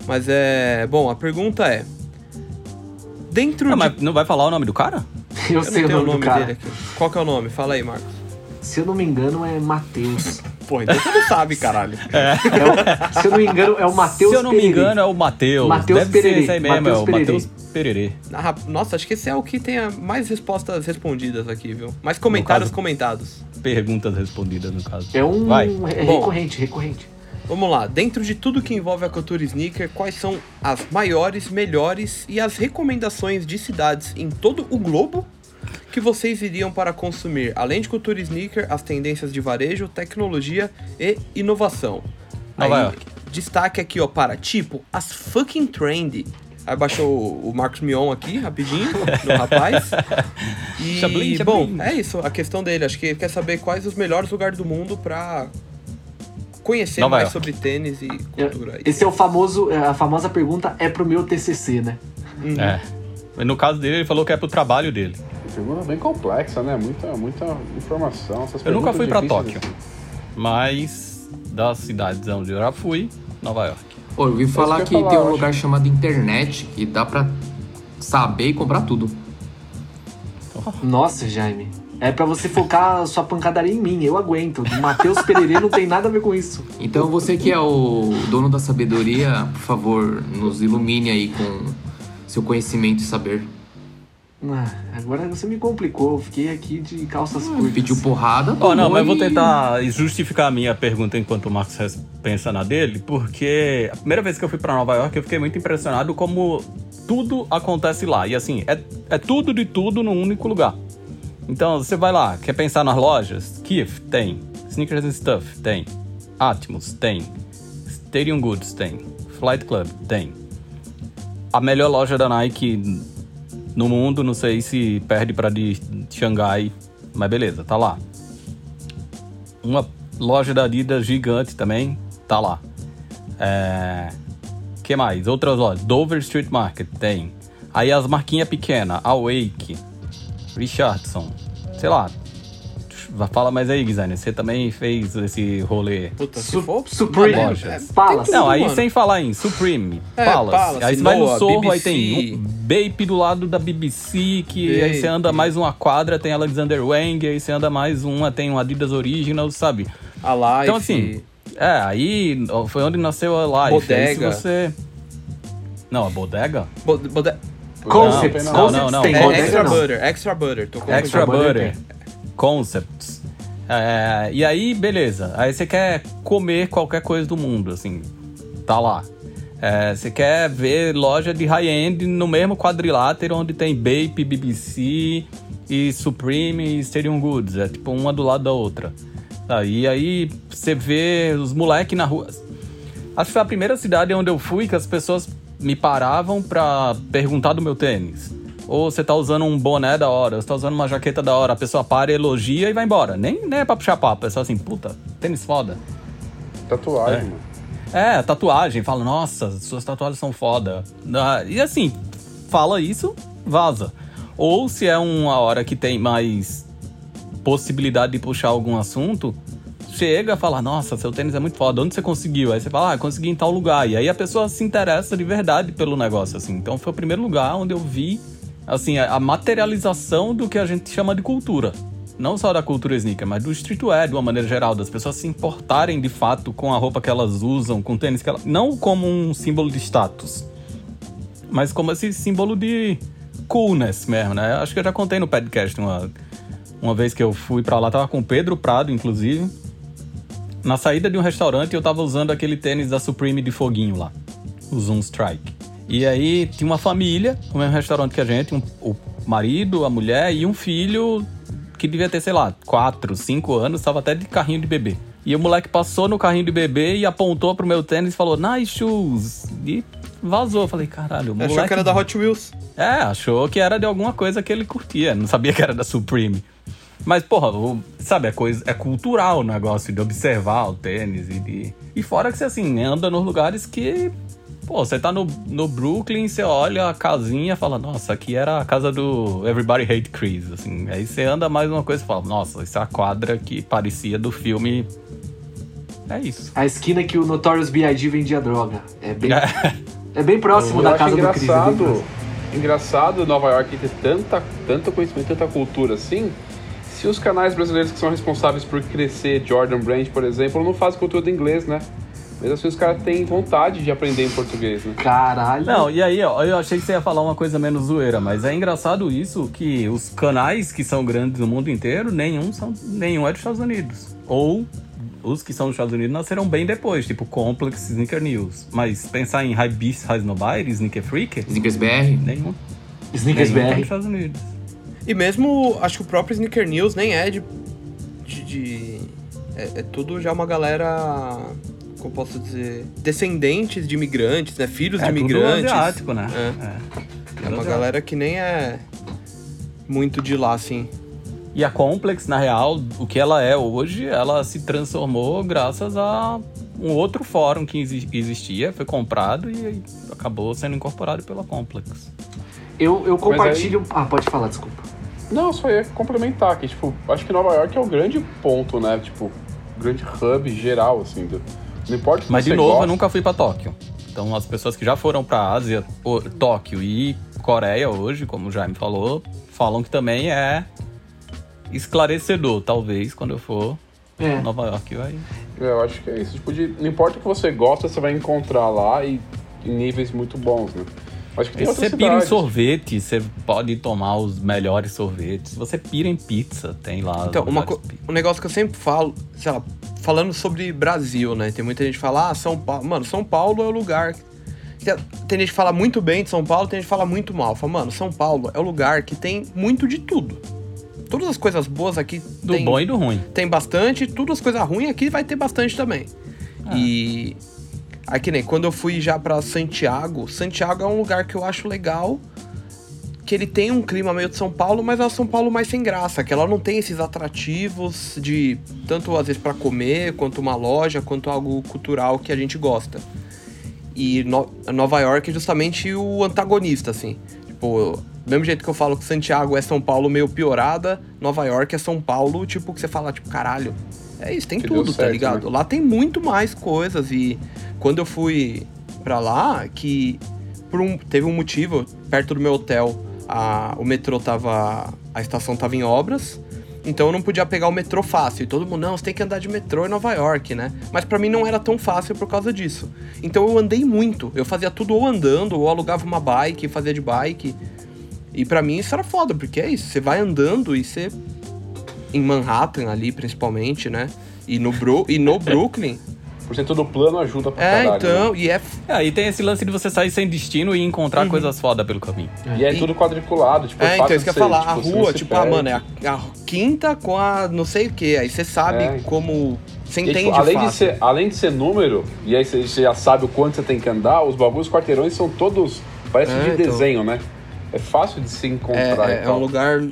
Mas é. Bom, a pergunta é. Dentro Ah, de. mas não vai falar o nome do cara? Eu, Eu sei não o tenho nome, do cara. dele aqui. Qual que é o nome? Fala aí, Marcos. Se eu não me engano, é Matheus. Pô, então você não sabe, caralho. É o- se eu não me engano, é o Matheus Se eu não me engano, é o Matheus. Matheus Pererê. ser esse aí mesmo, Matheus é o. Matheus Pererê. Ah, Nossa, acho que esse é o que tem mais respostas respondidas aqui, viu? Mais comentários caso- comentados. Perguntas respondidas, no caso. É um Vai. é Bom. recorrente, recorrente. Vamos lá, dentro de tudo que envolve a cultura sneaker, quais são as maiores, melhores e as recomendações de cidades em todo o globo que vocês iriam para consumir, além de cultura sneaker, as tendências de varejo, tecnologia e inovação? Nova Aí, York. destaque aqui, ó, para tipo as fucking trendy. Aí baixou o Marcos Mion aqui, rapidinho, no rapaz. E, bom, é isso, a questão dele. Acho que ele quer saber quais os melhores lugares do mundo pra conhecer Nova mais York. sobre tênis e cultura. Esse é o famoso, é, a famosa pergunta é pro meu TCC, né? Uhum. É. No caso dele, ele falou que é pro trabalho dele. Pergunta bem complexa, né? Muita, muita informação. Essas Eu nunca fui pra difíceis, Tóquio. Mas das cidades onde eu já fui, Nova York. Ô, eu ouvi falar que falar, tem um acho. lugar chamado internet que dá pra saber e comprar tudo. Nossa, Jaime. É pra você focar a sua pancadaria em mim, eu aguento. Matheus Pererê não tem nada a ver com isso. Então você que é o dono da sabedoria, por favor, nos ilumine aí com seu conhecimento e saber. Ah, agora você me complicou, eu fiquei aqui de calças curtas. Pediu porrada, Ó, não, mas eu vou e- tentar justificar a minha pergunta enquanto o Marcos pensa na dele, porque a primeira vez que eu fui pra Nova York eu fiquei muito impressionado como tudo acontece lá. E assim, é, é tudo de tudo num único lugar. Então você vai lá, quer pensar nas lojas? Kif tem. Sneakers and Stuff tem. Atmos tem. Stadium Goods tem. Flight Club tem. A melhor loja da Nike no mundo, não sei se perde pra de Xangai, mas beleza, tá lá. Uma loja da Adidas gigante também, tá lá. É... que mais? Outras lojas. Dover Street Market tem. Aí as marquinhas pequenas, Awake, Richardson, sei lá. Fala mais aí, Guizane. Você também fez esse rolê. Puta, se Su- for... Supreme. Palace. Não, aí mano. sem falar em Supreme, É, Palace. Palace, aí você vai no Sorro, aí tem um Bape do lado da BBC, que aí você Bape. anda mais uma quadra, tem Alexander Wang, aí você anda mais uma, tem um Adidas Original, sabe? A Life. Então assim, é, aí foi onde nasceu a Life. Aí, Bodega. se você... Não, a bodega? Bo- bode- Concepts, Não, Concepts não, não. tem, É, extra butter, extra butter. Tô com Extra Butter Butter. Concepts. É, e aí, beleza. Aí você quer comer qualquer coisa do mundo, assim. Tá lá. É, você quer ver loja de high-end no mesmo quadrilátero onde tem Bape, BBC e Supreme e Stadium Goods. É tipo uma do lado da outra. Tá, e aí você vê os moleques na rua. Acho que foi a primeira cidade onde eu fui que as pessoas me paravam pra perguntar do meu tênis. Ou você tá usando um boné da hora, ou você tá usando uma jaqueta da hora, a pessoa para, elogia e vai embora. Nem, nem é pra puxar papo, é só assim, puta, tênis foda. Tatuagem, É. mano. É, tatuagem, fala, nossa, suas tatuagens são foda. Ah, E assim, fala isso, vaza. Ou se é uma hora que tem mais possibilidade de puxar algum assunto, chega fala, nossa, seu tênis é muito foda, onde você conseguiu? Aí você fala, ah, consegui em tal lugar. E aí a pessoa se interessa de verdade pelo negócio, assim. Então foi o primeiro lugar onde eu vi, assim, a materialização do que a gente chama de cultura. Não só da cultura sneaker, mas do streetwear de uma maneira geral, das pessoas se importarem de fato com a roupa que elas usam, com o tênis que elas. Não como um símbolo de status, mas como esse símbolo de coolness mesmo, né? Acho que eu já contei no podcast uma, uma vez que eu fui pra lá, tava com o Pedro Prado, inclusive. Na saída de um restaurante, eu tava usando aquele tênis da Supreme de foguinho lá, o Zoom Strike. E aí tinha uma família, no mesmo restaurante que a gente, um- o marido, a mulher e um filho que devia ter, sei lá, 4, 5 anos, tava até de carrinho de bebê. E o moleque passou no carrinho de bebê e apontou pro meu tênis e falou, nice shoes. E vazou. Eu falei, caralho, o moleque... Achou que era da Hot Wheels. É, achou que era de alguma coisa que ele curtia, não sabia que era da Supreme. Mas, porra, o- sabe, é, coisa, é cultural o negócio de observar o tênis e de. E fora que você, assim, anda nos lugares que. Pô, você tá no, no Brooklyn, você olha a casinha e fala, nossa, aqui era a casa do Everybody Hate Chris, assim. Aí você anda mais uma coisa e fala, nossa, isso é a quadra que parecia do filme. É isso. A esquina que o Notorious B.I.G. vendia droga. É bem, é bem próximo Eu da casa do Chris. é engraçado, engraçado Nova York ter tanta, tanto conhecimento, tanta cultura assim. Se os canais brasileiros que são responsáveis por crescer Jordan Brand, por exemplo, não fazem conteúdo em inglês, né? Mas assim, os caras têm vontade de aprender em português, né? Caralho. Não, e aí, ó, eu achei que você ia falar uma coisa menos zoeira, mas é engraçado isso que os canais que são grandes no mundo inteiro, nenhum, são, nenhum é dos Estados Unidos. Ou os que são dos Estados Unidos nasceram bem depois, tipo Complex, Sneaker News. Mas pensar em High Beast, High Nobody, Sneaker Freak, Snickers BR. nenhum. Sneakers nenhum é dos BR. Estados Unidos. E mesmo, acho que o próprio Sneaker News nem é de. de, de- é, é tudo já uma galera. Como posso dizer? Descendentes de imigrantes, né? Filhos É de tudo imigrantes. asiático, né? É. É. É Tudo uma asiático. galera que nem é muito de lá, assim. E a Complex, na real, o que ela é hoje, ela se transformou graças a um outro fórum que exi- existia, foi comprado e aí acabou sendo incorporado pela Complex. Eu, eu compartilho. Ah, pode falar, desculpa. Não, só ia complementar que, tipo, acho que Nova York é o grande ponto, né? Tipo, grande hub geral, assim. do- Não importa o que Mas você de novo, gosta. eu nunca fui pra Tóquio. Então as pessoas que já foram pra Ásia, o- Tóquio e Coreia hoje, como o Jaime falou, falam que também é esclarecedor, talvez, quando eu for É. Nova York vai. Eu acho que é isso. Tipo, de- não importa o que você gosta, você vai encontrar lá e em níveis muito bons, né? Acho que tem você pira em sorvete, você pode tomar os melhores sorvetes. Você pira em pizza, tem lá. Então, uma um negócio que eu sempre falo, sei lá, falando sobre Brasil, né? Tem muita gente que fala, ah, São Paulo. Mano, São Paulo é o lugar. Tem gente que fala muito bem de São Paulo, tem gente que fala muito mal. Fala, mano, São Paulo é o lugar que tem muito de tudo. Todas as coisas boas aqui Do tem, bom e do ruim. tem bastante, todas as coisas ruins aqui vai ter bastante também. Ah. E. Aqui nem, quando eu fui já pra Santiago, Santiago é um lugar que eu acho legal. Que ele tem um clima meio de São Paulo, mas é um São Paulo mais sem graça, que ela não tem esses atrativos de tanto às vezes pra comer, quanto uma loja, quanto algo cultural que a gente gosta. E No- Nova York é justamente o antagonista, assim. Tipo, do mesmo jeito que eu falo que Santiago é São Paulo meio piorada, Nova York é São Paulo, tipo, que você fala, tipo, caralho. É isso, tem Que tudo, tá certo, ligado? né? Lá tem muito mais coisas. E quando eu fui pra lá, que por um, teve um motivo, perto do meu hotel, a, o metrô tava. A estação tava em obras. Então eu não podia pegar o metrô fácil. E todo mundo, não, você tem que andar de metrô em Nova York, né? Mas pra mim não era tão fácil por causa disso. Então eu andei muito. Eu fazia tudo ou andando, ou alugava uma bike, fazia de bike. E pra mim isso era foda, porque é isso. Você vai andando e você. Em Manhattan ali, principalmente, né? E no, Bru e no Brooklyn. Por ser tudo plano ajuda pra É, caralho. né? então, e é. É, e tem esse lance de você sair sem destino e encontrar coisas foda pelo caminho. E é E- tudo quadriculado, tipo, É, fácil então isso que eu ia falar, a tipo, rua, tipo, ah, mano, é a, a quinta com a não sei o que, aí você sabe É. como. Você E, tipo, entende além, de ser, além de ser número, e aí você já sabe o quanto você tem que andar, os bagulhos, os quarteirões são todos. Parece É, de então. desenho, né? É fácil de se encontrar É, e é, é um lugar.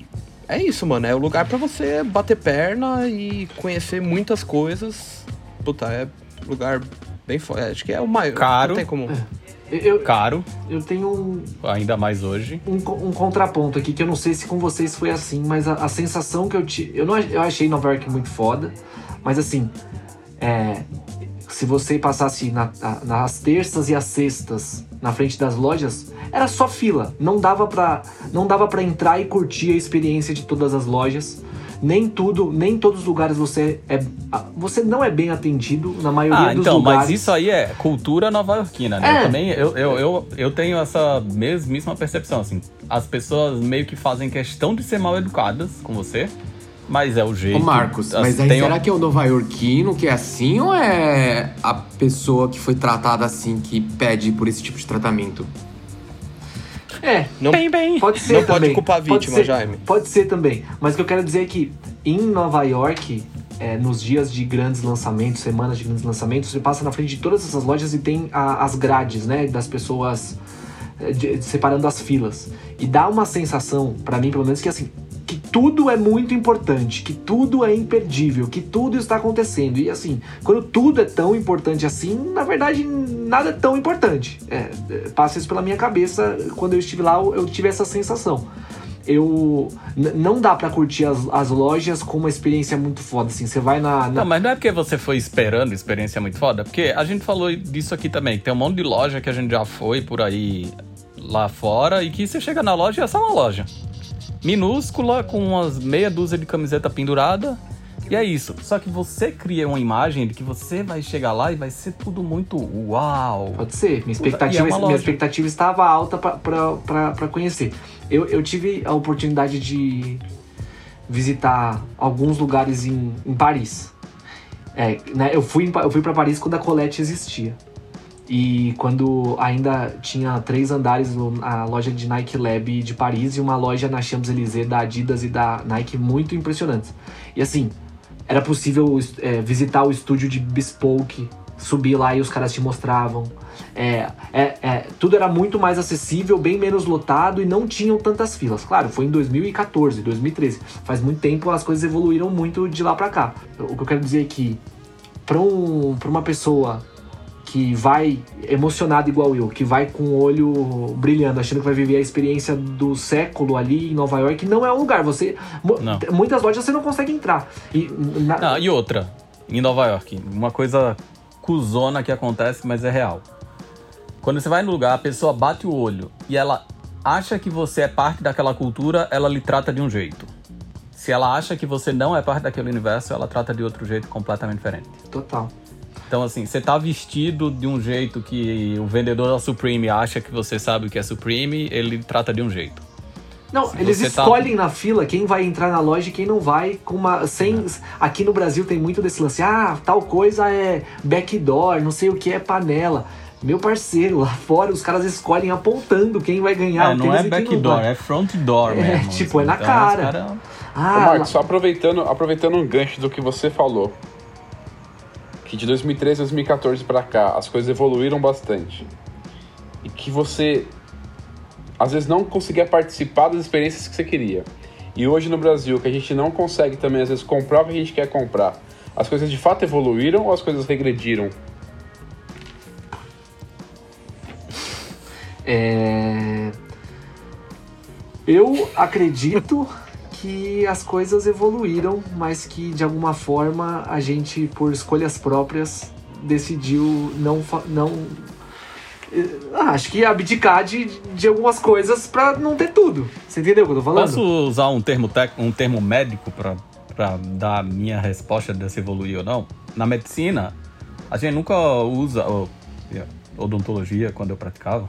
É isso, mano. É um lugar pra você bater perna e conhecer muitas coisas. Puta, é um lugar bem forte. Acho que é o maior. Caro. Não tem como. Eu, eu, Caro, eu tenho um, ainda mais hoje. um, um contraponto aqui que eu não sei se com vocês foi assim, mas a, a sensação que eu tive. Eu, não, eu achei Nova York muito foda, mas assim. É, se você passasse na- na- nas terças e as sextas na frente das lojas, era só fila. Não dava pra, não dava pra entrar e curtir a experiência de todas as lojas. Nem tudo, nem todos os lugares você é. Você não é bem atendido na maioria Ah, dos então, lugares. mas isso aí é cultura nova-iorquina, né? É. Eu também, eu, eu, eu, eu tenho essa mesmíssima percepção, assim. As pessoas meio que fazem questão de ser mal educadas com você, mas é o jeito. Ô Marcos, As- mas aí tem será um- que é o Nova Iorquino que é assim ou é a pessoa que foi tratada assim que pede por esse tipo de tratamento? É, Não, Bem, bem. Pode ser Não pode também. culpar a vítima, ser, Jaime. Pode ser também. Mas o que eu quero dizer é que em Nova York, é, nos dias de grandes lançamentos, semanas de grandes lançamentos, você passa na frente de todas essas lojas e tem a- as grades, né? Das pessoas é, de- separando as filas. E dá uma sensação, pra mim pelo menos, que assim. Que tudo é muito importante, que tudo é imperdível, que tudo está acontecendo. E assim, quando tudo é tão importante assim, na verdade, nada é tão importante. É, é, passa isso pela minha cabeça. Quando eu estive lá, eu, tive essa sensação. Eu. Não dá pra curtir as, as lojas com uma experiência muito foda, assim. Você vai na. na- Não, mas não é porque você foi esperando experiência muito foda, porque a gente falou disso aqui também. Tem um monte de loja que a gente já foi por aí lá fora e que você chega na loja e é só uma loja. Minúscula, com umas meia dúzia de camiseta pendurada. E é isso. Só que você cria uma imagem de que você vai chegar lá e vai ser tudo muito uau. Pode ser. Minha é expectativa, uma minha expectativa estava alta pra conhecer. Eu, eu tive a oportunidade de visitar alguns lugares em, em Paris. É, né, eu fui, eu fui para Paris quando a Colette existia. E quando ainda tinha três andares no- a loja de Nike Lab de Paris e uma loja na Champs-Élysées da Adidas e da Nike muito impressionantes. E assim, era possível é, visitar o estúdio de Bespoke, subir lá e os caras te mostravam. É, é, é, tudo era muito mais acessível, bem menos lotado e não tinham tantas filas. Claro, foi em 2014, 2013. Faz muito tempo, as coisas evoluíram muito de lá pra cá. O que eu quero dizer é que, pra, um, uma pessoa que vai emocionado igual eu, que vai com o olho brilhando, achando que vai viver a experiência do século ali em Nova York, não é um lugar. Você Não. muitas lojas você não consegue entrar. E, na- Ah, e outra, em Nova York, uma coisa cuzona que acontece, mas é real. Quando você vai no lugar, a pessoa bate o olho e ela acha que você é parte daquela cultura, ela lhe trata de um jeito. Se ela acha que você não é parte daquele universo, ela trata de outro jeito completamente diferente. Total. Então, assim, você tá vestido de um jeito que o vendedor da Supreme acha que você sabe o que é Supreme, ele trata de um jeito. Não, Se eles tá- escolhem na fila quem vai entrar na loja e quem não vai com uma sem aqui no Brasil tem muito desse lance. Ah, tal coisa é backdoor, não sei o que é panela. Meu parceiro, lá fora os caras escolhem apontando quem vai ganhar é, não é backdoor, é front door É, mesmo. tipo, é na Então, cara. cara- Ô, Ah, Marcos, só aproveitando, aproveitando um gancho do que você falou. Que de 2013 a 2014 pra cá as coisas evoluíram bastante. E que você às vezes não conseguia participar das experiências que você queria. E hoje no Brasil, que a gente não consegue também às vezes comprar o que a gente quer comprar. As coisas de fato evoluíram ou as coisas regrediram? É... Eu acredito que as coisas evoluíram, mas que de alguma forma a gente, por escolhas próprias, decidiu não. não Ah, acho que abdicar de, de algumas coisas pra não ter tudo. Você entendeu o que eu tô falando? Posso usar um termo, tec... um termo médico pra dar a minha resposta de se evoluir ou não? Na medicina, a gente nunca usa, odontologia, quando eu praticava,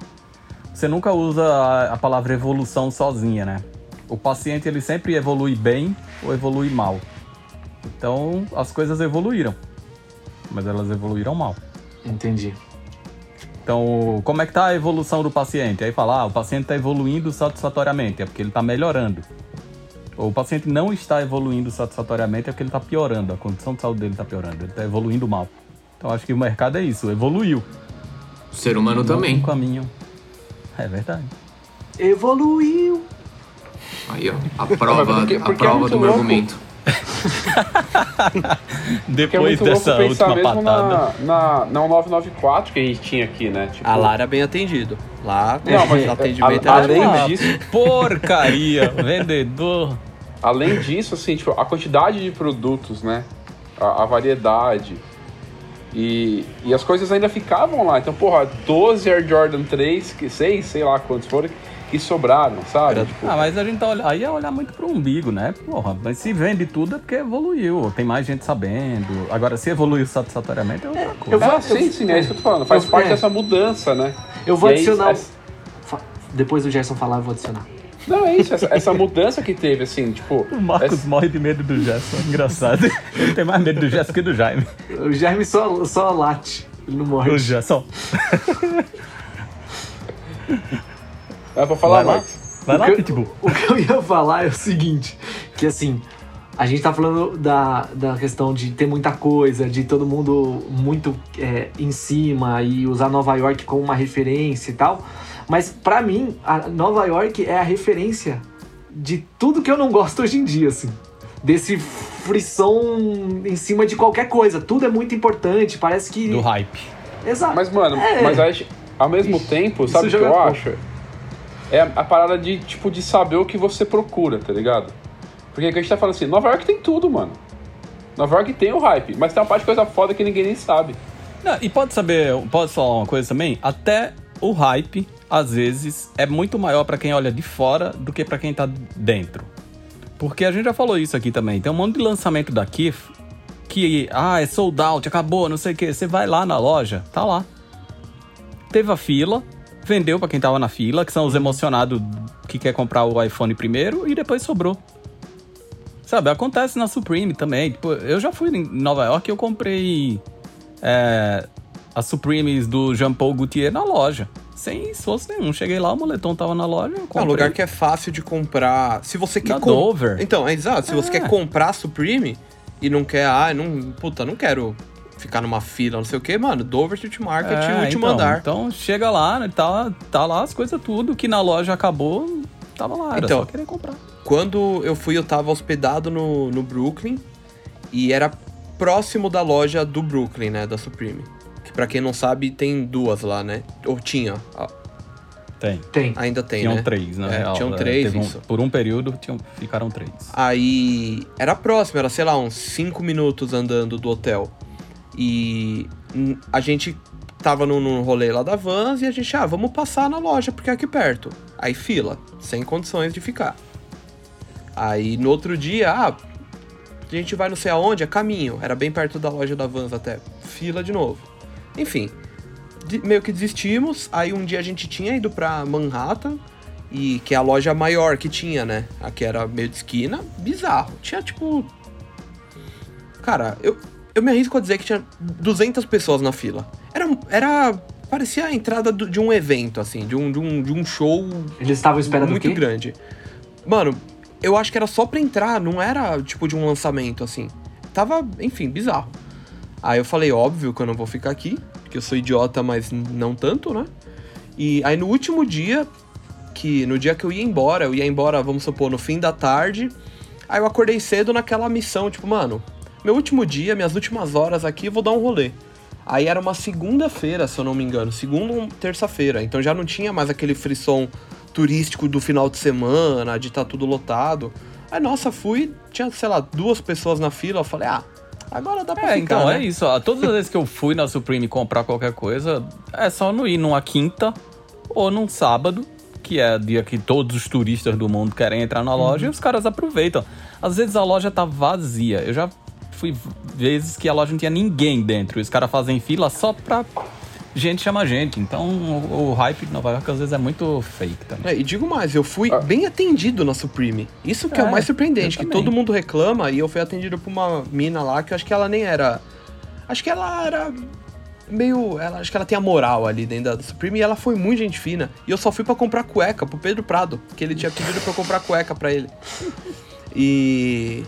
você nunca usa a palavra evolução sozinha, né? O paciente, ele sempre evolui bem ou evolui mal. Então, as coisas evoluíram, mas elas evoluíram mal. Entendi. Então, como é que tá a evolução do paciente? Aí fala, ah, o paciente está evoluindo satisfatoriamente, é porque ele está melhorando. Ou o paciente não está evoluindo satisfatoriamente, é porque ele está piorando, a condição de saúde dele está piorando, ele está evoluindo mal. Então, acho que o mercado é isso, evoluiu. O ser humano também. Um caminho. É verdade. Evoluiu. Aí, ó. A prova, porque- a porque é prova muito do meu louco. argumento. É Depois muito dessa última mesmo patada. na, na, na 994 que a gente tinha aqui, né? Tipo, A Lara é bem atendido. Lá, Não, mas o atendimento a- é além legal. disso, Porcaria! Vendedor. Além disso, assim, tipo, a quantidade de produtos, né? A, a variedade. E, e as coisas ainda ficavam lá. Então, porra, 12 Air Jordan 3, que 6, sei lá quantos foram, que sobraram, sabe? Era- Tipo, Ah, mas a gente tá olhando. Aí é olhar muito pro umbigo, né? Porra, mas se vende tudo é porque evoluiu. Tem mais gente sabendo. Agora, se evoluiu satisfatoriamente é outra coisa. eu vou- ah, sim, sim, é isso que eu tô falando. Faz eu- parte é. dessa mudança, né? Eu vou E adicionar. Fa- Depois do Gerson falar, eu vou adicionar. Não, é isso, essa, essa mudança que teve, assim, tipo. O Marcos essa- morre de medo do Gerson. Engraçado. Ele tem mais medo do Gerson que do Jaime. O Jaime só, só late. Ele não morre. O Gerson. É pra falar Vai. Vai O lá, que eu- Pitbull. O que eu ia falar é o seguinte, que assim, a gente tá falando da, da questão de ter muita coisa, de todo mundo muito é, em cima e usar Nova York como uma referência e tal. Mas pra mim, a Nova York é a referência de tudo que eu não gosto hoje em dia, assim. Desse frisson em cima de qualquer coisa. Tudo é muito importante, parece que. Do hype. Exato. Mas, mano, É. mas aí, ao mesmo tempo, sabe o que eu pouco. acho? É a, parada de, tipo, de saber o que você procura, tá ligado? Porque a gente tá falando assim, Nova York tem tudo, mano. Nova York tem o hype, mas tem uma parte de coisa foda que ninguém nem sabe. Não, e pode saber, pode falar uma coisa também? Até o hype, às vezes, é muito maior pra quem olha de fora do que pra quem tá dentro. Porque a gente já falou isso aqui também. Tem um monte de lançamento da Kif que, ah, é sold out, acabou, não sei o que. Você vai lá na loja, tá lá. Teve a fila, vendeu pra quem tava na fila, que são os emocionados que quer comprar o iPhone primeiro, e depois sobrou. Sabe, acontece na Supreme também. Tipo, eu já fui em Nova York e eu comprei é, as Supremes do Jean Paul Gaultier na loja. Sem esforço nenhum. Cheguei lá, o moletom tava na loja. É um lugar que é fácil de comprar. Se você quer com- Dover. Então, é exato. Se você É. quer comprar a Supreme e não quer, ah, não, puta, não quero ficar numa fila, não sei o que, mano, Dover Street Market, É, último então, andar. Então chega lá, né, tá, tá lá as coisas tudo que na loja acabou, tava lá, era Então. só querer comprar. Quando eu fui, eu tava hospedado no, no Brooklyn e era próximo da loja do Brooklyn, né, da Supreme. Que pra quem não sabe, tem duas lá, né? Ou tinha, Tem. Tem. ainda tem, tinham né? três, na É, real. tinham É, três, um- isso. por um período tinham, ficaram três. Aí era próximo, era, sei lá, uns 5 minutos andando do hotel. E a gente tava no, no rolê lá da Vans e a gente, ah, vamos passar na loja porque é aqui perto. Aí fila, sem condições de ficar. Aí no outro dia, ah, a gente vai não sei aonde, é caminho. Era bem perto da loja da Vans até. Fila de novo. Enfim, de- meio que desistimos. Aí um dia a gente tinha ido pra Manhattan, e que é a loja maior que tinha, né? Aqui era meio de esquina, bizarro. Tinha tipo. Cara, eu, eu me arrisco a dizer que tinha 200 pessoas na fila. Era. era parecia a entrada do- de um evento, assim, de um, de um, de um show Eles estavam esperando muito grande. Mano, eu acho que era só pra entrar, não era tipo de um lançamento assim. Tava, enfim, bizarro. Aí eu falei, óbvio que eu não vou ficar aqui, porque eu sou idiota, mas não tanto, né? E aí no último dia, que no dia que eu ia embora, eu ia embora, vamos supor, no fim da tarde. Aí eu acordei cedo naquela missão, tipo, mano, meu último dia, minhas últimas horas aqui, eu vou dar um rolê. Aí era uma segunda-feira, se eu não me engano, segunda ou terça-feira. Então já não tinha mais aquele frisson turístico do final de semana, de estar tudo lotado. Aí, nossa, fui, tinha, sei lá, duas pessoas na fila, eu falei, ah, agora dá pra É, ficar, então né? é isso. Ó. Todas as vezes que eu fui na Supreme comprar qualquer coisa, é só não ir numa quinta ou num sábado, que é dia que todos os turistas do mundo querem entrar na loja e os caras aproveitam. Às vezes a loja tá vazia. Eu já fui vezes que a loja não tinha ninguém dentro. E os caras fazem fila só pra gente chamar gente. Então o, o hype de Nova York às vezes é muito fake também. É, e digo mais, eu fui Ah. bem atendido na Supreme. Isso que é, É, o mais surpreendente, que todo mundo reclama e eu fui atendido por uma mina lá que eu acho que ela nem era. Acho que ela era meio. Ela, acho que ela tem a moral ali dentro da Supreme e ela foi muito gente fina. E eu só fui pra comprar cueca pro Pedro Prado, que ele tinha pedido pra eu comprar cueca pra ele. E.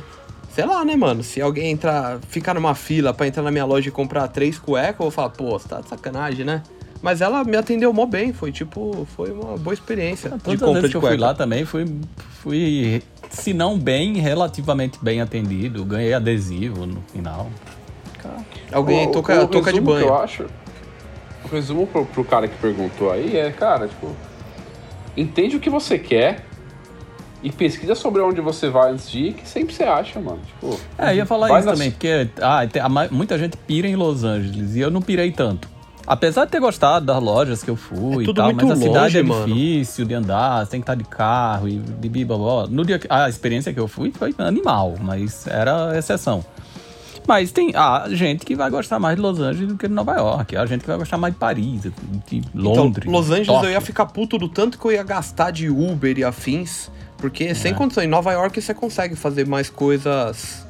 Sei lá, né, mano? Se alguém entrar, ficar numa fila pra entrar na minha loja e comprar três cuecas, eu vou falar, pô, você tá de sacanagem, né? Mas ela me atendeu mó bem, foi tipo, foi uma boa experiência de Todas as compra vezes de que eu cueca. fui lá também, fui, fui, se não bem, relativamente bem atendido. Ganhei adesivo no final. Alguém O- toca, o toca de banho. eu acho. O resumo pro, pro cara que perguntou aí é, cara, tipo. Entende o que você quer e pesquisa sobre onde você vai antes de ir, que sempre você acha, mano. Tipo, É, ia falar isso na- também, porque ah, tem- muita gente pira em Los Angeles e eu não pirei tanto. Apesar de ter gostado das lojas que eu fui É e tudo tal, muito mas a cidade longe, é mano. difícil de andar, você tem que estar de carro e de bibabó. No dia que, a experiência que eu fui foi animal, mas era exceção. Mas tem a gente que vai gostar mais de Los Angeles do que de Nova York, a gente que vai gostar mais de Paris, de Londres. Então, Los Angeles Tóquio. eu ia ficar puto do tanto que eu ia gastar de Uber e afins, porque sem É. condição. Em Nova York você consegue fazer mais coisas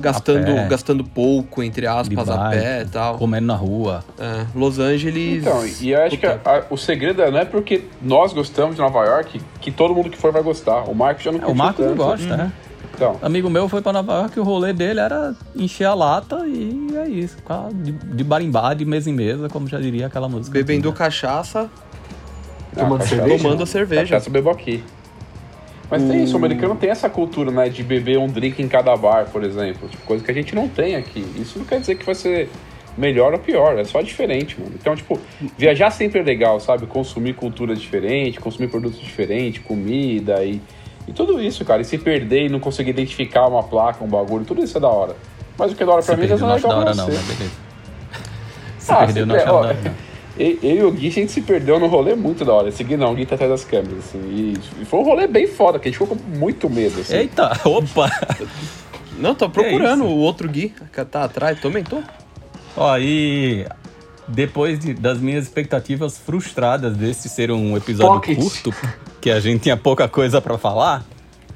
gastando, gastando pouco, entre aspas, a pé e tal. comendo na rua. É, Los Angeles. Então, e eu acho que a- a- o segredo é- não é porque nós gostamos de Nova York que todo mundo que for vai gostar. O Marco já não É, o Marcos não tanto. gosta, né? Então, Amigo meu foi pra Nova York e o rolê dele era encher a lata e é isso. Ficar de, de barimbá, de mesa em mesa, como já diria aquela música. Bebendo antiga. cachaça. Tomando cachaça- cerveja? Tomando cerveja. Cachaça bebo aqui. Mas tem isso, o americano tem essa cultura, né, de beber um drink em cada bar, por exemplo. Tipo, coisa que a gente não tem aqui. Isso não quer dizer que vai ser melhor ou pior, é só diferente, mano. Então, tipo, viajar sempre é legal, sabe? Consumir cultura diferente, consumir produtos diferentes, comida e, e tudo isso, cara. E se perder e não conseguir identificar uma placa, um bagulho, tudo isso é da hora. Mas o que é da hora Se pra mim não não é acho da legal hora pra não, você. mas beleza. Se Ah, perdeu, não acho da hora eu e o Gui, a gente se perdeu no rolê muito da hora. Esse Gui não, o Gui tá atrás das câmeras, assim. E, foi um rolê bem foda, que a gente ficou com muito medo, assim. Eita, opa! Não, tô procurando o outro Gui que tá atrás, também tô. Ó, e depois de, das minhas expectativas frustradas desse ser um episódio Pocket. curto, que a gente tinha pouca coisa para falar,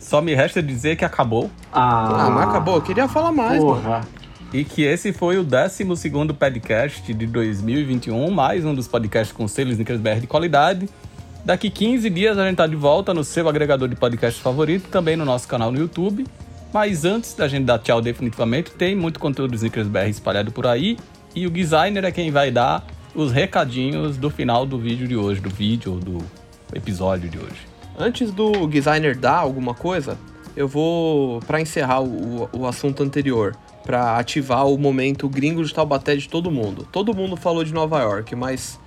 só me resta dizer que acabou. Ah, ah mas acabou. Eu queria falar mais. Porra. E que esse foi o 12 podcast de 2021, mais um dos podcasts com selo Snickers de qualidade. Daqui 15 dias a gente tá de volta no seu agregador de podcast favorito, também no nosso canal no YouTube. Mas antes da gente dar tchau definitivamente, tem muito conteúdo Snickers BR espalhado por aí. E o designer é quem vai dar os recadinhos do final do vídeo de hoje, do vídeo, do episódio de hoje. Antes do designer dar alguma coisa, eu vou, para encerrar o, o assunto anterior, para ativar o momento gringo de Taubaté de todo mundo. Todo mundo falou de Nova York, mas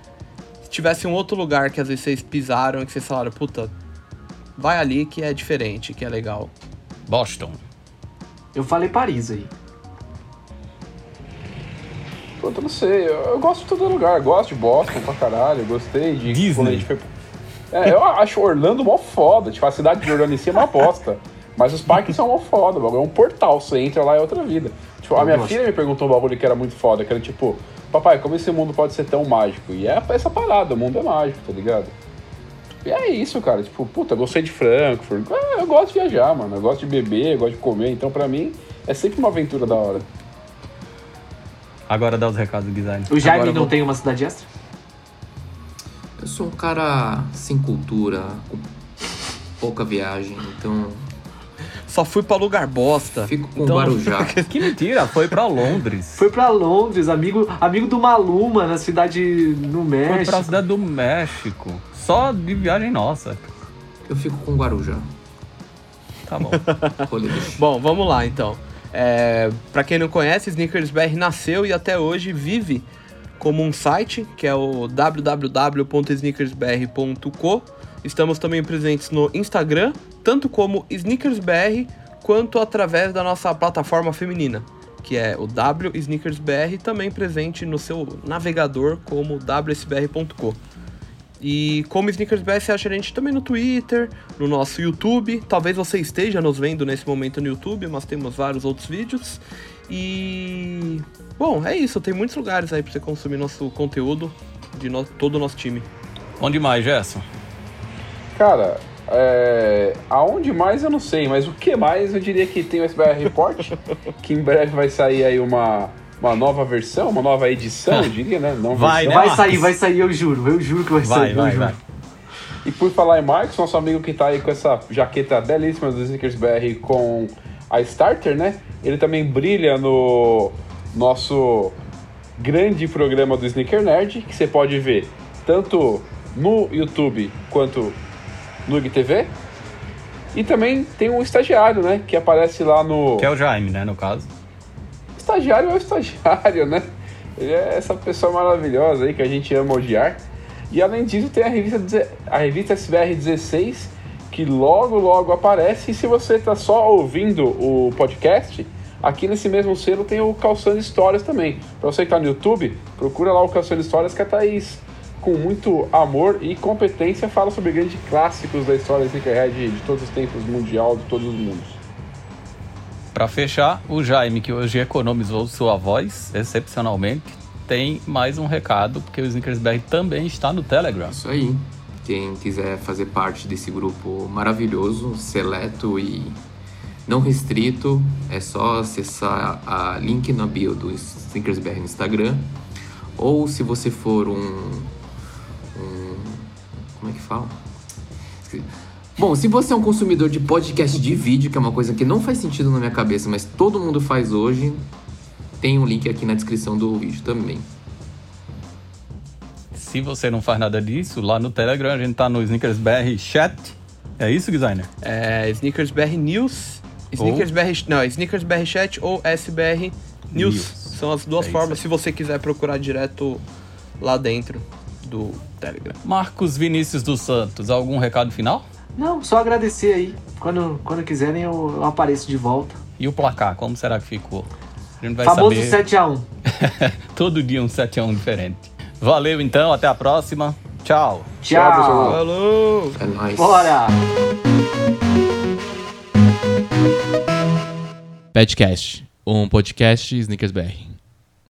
se tivesse um outro lugar que às vezes vocês pisaram e que vocês falaram, puta, vai ali que é diferente, que é legal. Boston. Eu falei Paris aí. Puta, não sei. Eu, eu, gosto de todo lugar. gosto de Boston pra caralho. gostei de. Disney. Foi... É, eu acho Orlando mó foda. Tipo, a cidade de Orlando em si é uma bosta. Mas os parques são mó foda. É um portal. Você entra lá e é outra vida. Tipo, a minha filha me perguntou um bagulho que era muito foda. Que era tipo, papai, como esse mundo pode ser tão mágico? E é essa parada. O mundo é mágico, tá ligado? E é isso, cara. Tipo, puta, gostei de Frankfurt. É, eu gosto de viajar, mano. Eu gosto de beber, eu gosto de comer. Então, pra mim, é sempre uma aventura da hora. Agora dá os recados do design. O Jaime não vou... tem uma cidade extra? Eu sou um cara sem cultura, com pouca viagem, então. Só fui pra lugar bosta. Fico com então... Guarujá. que mentira, foi pra Londres. Foi pra Londres, amigo, amigo do Maluma, na cidade no México. Foi pra cidade do México. Só de viagem nossa. Eu fico com Guarujá. Tá bom. bom, vamos lá então. É, para quem não conhece, Sneakers BR nasceu e até hoje vive como um site, que é o www.sneakersbr.co. Estamos também presentes no Instagram, tanto como SneakersBR, quanto através da nossa plataforma feminina, que é o W SneakersBR, também presente no seu navegador como wsbr.co. E como Sneakers BR, você acha a gente também no Twitter, no nosso YouTube. Talvez você esteja nos vendo nesse momento no YouTube, mas temos vários outros vídeos. E. Bom, é isso. Tem muitos lugares aí pra você consumir nosso conteúdo de no... todo o nosso time. Onde mais, Gerson? Cara, é... aonde mais eu não sei, mas o que mais eu diria que tem o SBR Report, que em breve vai sair aí uma uma nova versão, uma nova edição, eu diria, né? Não vai, né, vai sair, vai sair, eu juro, eu juro que vai, vai sair. Vai, vai, E por falar em Marcos, nosso amigo que tá aí com essa jaqueta belíssima do Snickers BR com a Starter, né? Ele também brilha no nosso grande programa do Sneaker Nerd, que você pode ver tanto no YouTube quanto no IGTV. E também tem um estagiário, né? Que aparece lá no. Que é o Jaime, né? No caso estagiário é o estagiário, né? Ele é essa pessoa maravilhosa aí que a gente ama odiar. E além disso, tem a revista, a revista SBR 16, que logo, logo aparece. E se você está só ouvindo o podcast, aqui nesse mesmo selo tem o Calçando Histórias também. Para você que está no YouTube, procura lá o Calçando Histórias, que a Thaís, com muito amor e competência, fala sobre grandes clássicos da história sneakerhead de todos os tempos, mundial, de todos os mundos. Para fechar, o Jaime, que hoje economizou sua voz excepcionalmente, tem mais um recado, porque o Snickersberg também está no Telegram. Isso aí. Quem quiser fazer parte desse grupo maravilhoso, seleto e não restrito, é só acessar a link na bio do Snickersberg no Instagram. Ou se você for um como é que fala? Bom, se você é um consumidor de podcast de vídeo, que é uma coisa que não faz sentido na minha cabeça, mas todo mundo faz hoje, tem um link aqui na descrição do vídeo também. Se você não faz nada disso, lá no Telegram a gente tá no Snickers BR Chat. É isso, designer? É Snickers BR News, Snickers ou... BR, não, Snickers BR Chat ou SBR News. News. São as duas é formas se você quiser procurar direto lá dentro do Telegram. Marcos Vinícius dos Santos, algum recado final? Não, só agradecer aí. Quando, quando quiserem, eu, eu apareço de volta. E o placar, como será que ficou? A gente vai Famoso saber... 7x1. Todo dia um 7x1 diferente. Valeu então, até a próxima. Tchau. Tchau. pessoal. Falou! É nóis. Bora. Petcast, um podcast Snickers BR.